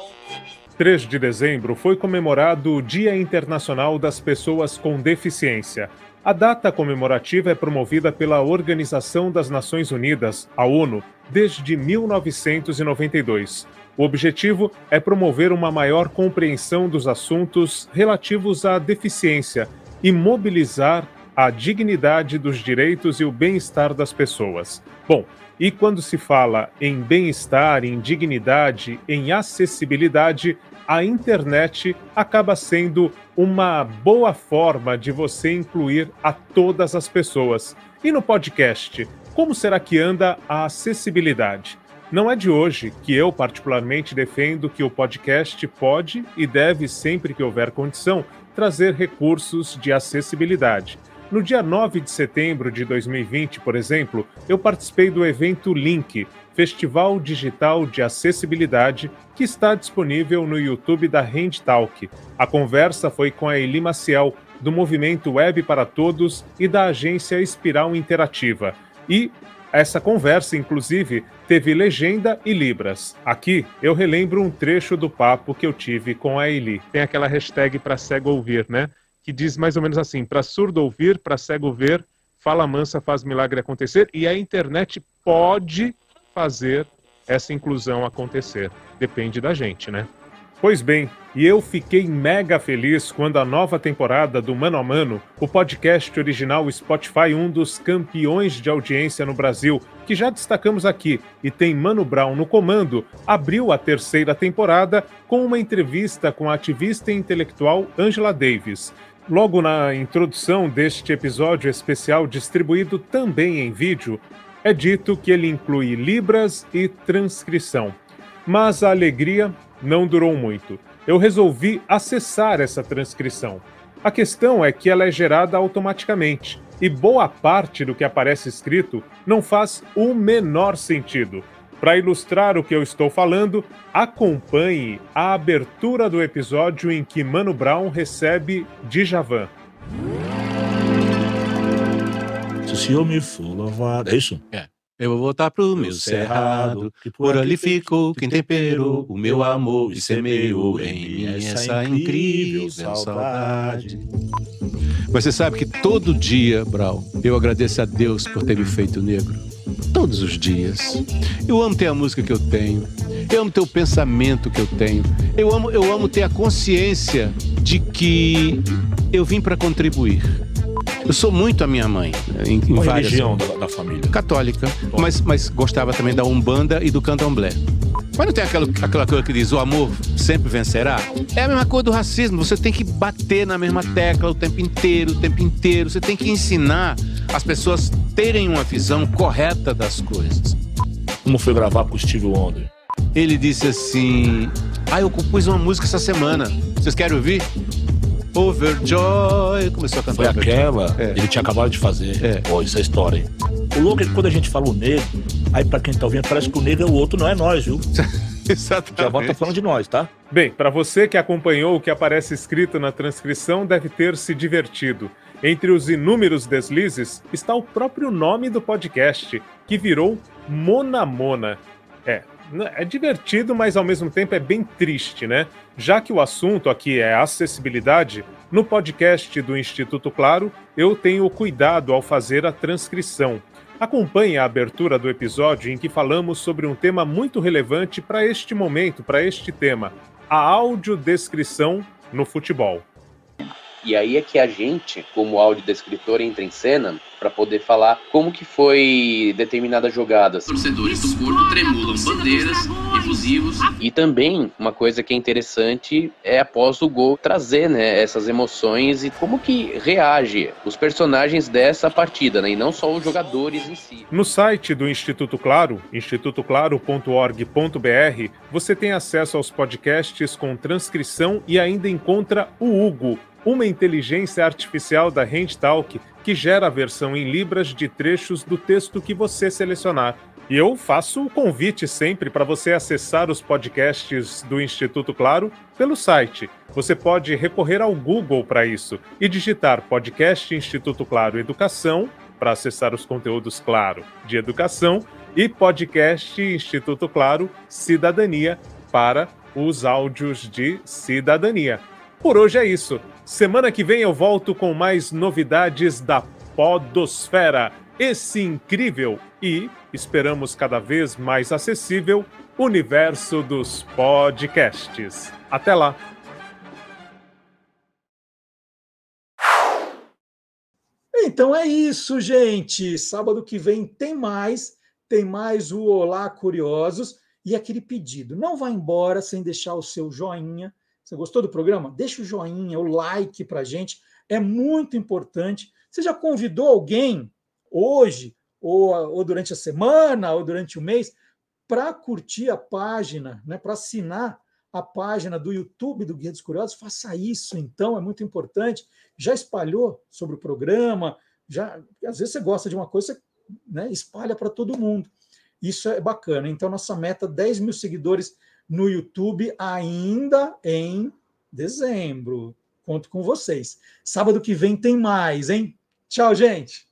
3 de dezembro foi comemorado o Dia Internacional das Pessoas com Deficiência. A data comemorativa é promovida pela Organização das Nações Unidas, a ONU, desde 1992. O objetivo é promover uma maior compreensão dos assuntos relativos à deficiência e mobilizar a dignidade dos direitos e o bem-estar das pessoas. Bom, e quando se fala em bem-estar, em dignidade, em acessibilidade, a internet acaba sendo uma boa forma de você incluir a todas as pessoas. E no podcast, como será que anda a acessibilidade? Não é de hoje que eu, particularmente, defendo que o podcast pode e deve, sempre que houver condição, trazer recursos de acessibilidade. No dia 9 de setembro de 2020, por exemplo, eu participei do evento Link, Festival Digital de Acessibilidade, que está disponível no YouTube da HandTalk. A conversa foi com a Eli Maciel, do Movimento Web para Todos e da agência Espiral Interativa. E essa conversa, inclusive, teve legenda e libras. Aqui eu relembro um trecho do papo que eu tive com a Eli. Tem aquela hashtag para cego ouvir, né? Que diz mais ou menos assim: para surdo ouvir, para cego ver, fala mansa faz milagre acontecer. E a internet pode fazer essa inclusão acontecer. Depende da gente, né? Pois bem, e eu fiquei mega feliz quando a nova temporada do Mano a Mano, o podcast original Spotify, um dos campeões de audiência no Brasil, que já destacamos aqui e tem Mano Brown no comando, abriu a terceira temporada com uma entrevista com a ativista intelectual Angela Davis. Logo na introdução deste episódio especial, distribuído também em vídeo, é dito que ele inclui libras e transcrição. Mas a alegria não durou muito. Eu resolvi acessar essa transcrição. A questão é que ela é gerada automaticamente e boa parte do que aparece escrito não faz o menor sentido. Para ilustrar o que eu estou falando, acompanhe a abertura do episódio em que Mano Brown recebe Djavan. Se o senhor me for louvado. É isso? É. Eu vou voltar pro meu cerrado, que por ali ficou quem temperou o meu amor e semeou em mim essa incrível saudade. Você sabe que todo dia, Brau, eu agradeço a Deus por ter me feito negro. Todos os dias. Eu amo ter a música que eu tenho. Eu amo ter o pensamento que eu tenho. Eu amo, eu amo ter a consciência de que eu vim para contribuir. Eu sou muito a minha mãe. Em, em Qual várias... religião da, da família? Católica. Mas, mas gostava também da Umbanda e do Candomblé. Mas não tem aquela, aquela coisa que diz o amor sempre vencerá? É a mesma coisa do racismo. Você tem que bater na mesma tecla o tempo inteiro, o tempo inteiro. Você tem que ensinar as pessoas terem uma visão correta das coisas. Como foi gravar com o Steve Wonder? Ele disse assim: Ah, eu compus uma música essa semana. Vocês querem ouvir? Overjoy. Começou a cantar. Foi aquela, É. ele tinha acabado de fazer. É. Pô, isso é história. hein? O louco é que quando a gente fala o negro, aí pra quem tá ouvindo, parece que o negro é o outro, não é nós, viu? Exatamente. Já volta falando de nós, tá? Bem, para você que acompanhou o que aparece escrito na transcrição, deve ter se divertido. Entre os inúmeros deslizes está o próprio nome do podcast, que virou Mona Mona. É, é divertido, mas ao mesmo tempo é bem triste, né? Já que o assunto aqui é acessibilidade, no podcast do Instituto Claro, eu tenho cuidado ao fazer a transcrição. Acompanhe a abertura do episódio em que falamos sobre um tema muito relevante para este momento, para este tema: a audiodescrição no futebol. E aí é que a gente, como audiodescritor, entra em cena para poder falar como que foi determinada jogada. Torcedores do Porto tremulam bandeiras, efusivos. E também, uma coisa que é interessante é após o gol trazer né, essas emoções e como que reage os personagens dessa partida, né, e não só os jogadores em si. No site do Instituto Claro, institutoclaro.org.br, você tem acesso aos podcasts com transcrição e ainda encontra o Hugo, uma inteligência artificial da HandTalk que gera a versão em libras de trechos do texto que você selecionar. E eu faço o convite sempre para você acessar os podcasts do Instituto Claro pelo site. Você pode recorrer ao Google para isso e digitar podcast Instituto Claro Educação para acessar os conteúdos Claro de educação e podcast Instituto Claro Cidadania para os áudios de cidadania. Por hoje é isso. Semana que vem eu volto com mais novidades da Podosfera, esse incrível e, esperamos cada vez mais acessível, universo dos podcasts. Até lá! Então é isso, gente. Sábado que vem tem mais, tem mais o Olá Curiosos e aquele pedido. Não vá embora sem deixar o seu joinha. Você gostou do programa? Deixa o joinha, o like para gente. É muito importante. Você já convidou alguém hoje, ou, ou durante a semana, ou durante o mês, para curtir a página, né, para assinar a página do YouTube do Guia dos Curiosos? Faça isso, então, é muito importante. Já espalhou sobre o programa? Já, às vezes você gosta de uma coisa, né, espalha para todo mundo. Isso é bacana. Então, nossa meta: 10 mil seguidores no YouTube ainda em dezembro. Conto com vocês. Sábado que vem tem mais, hein? Tchau, gente!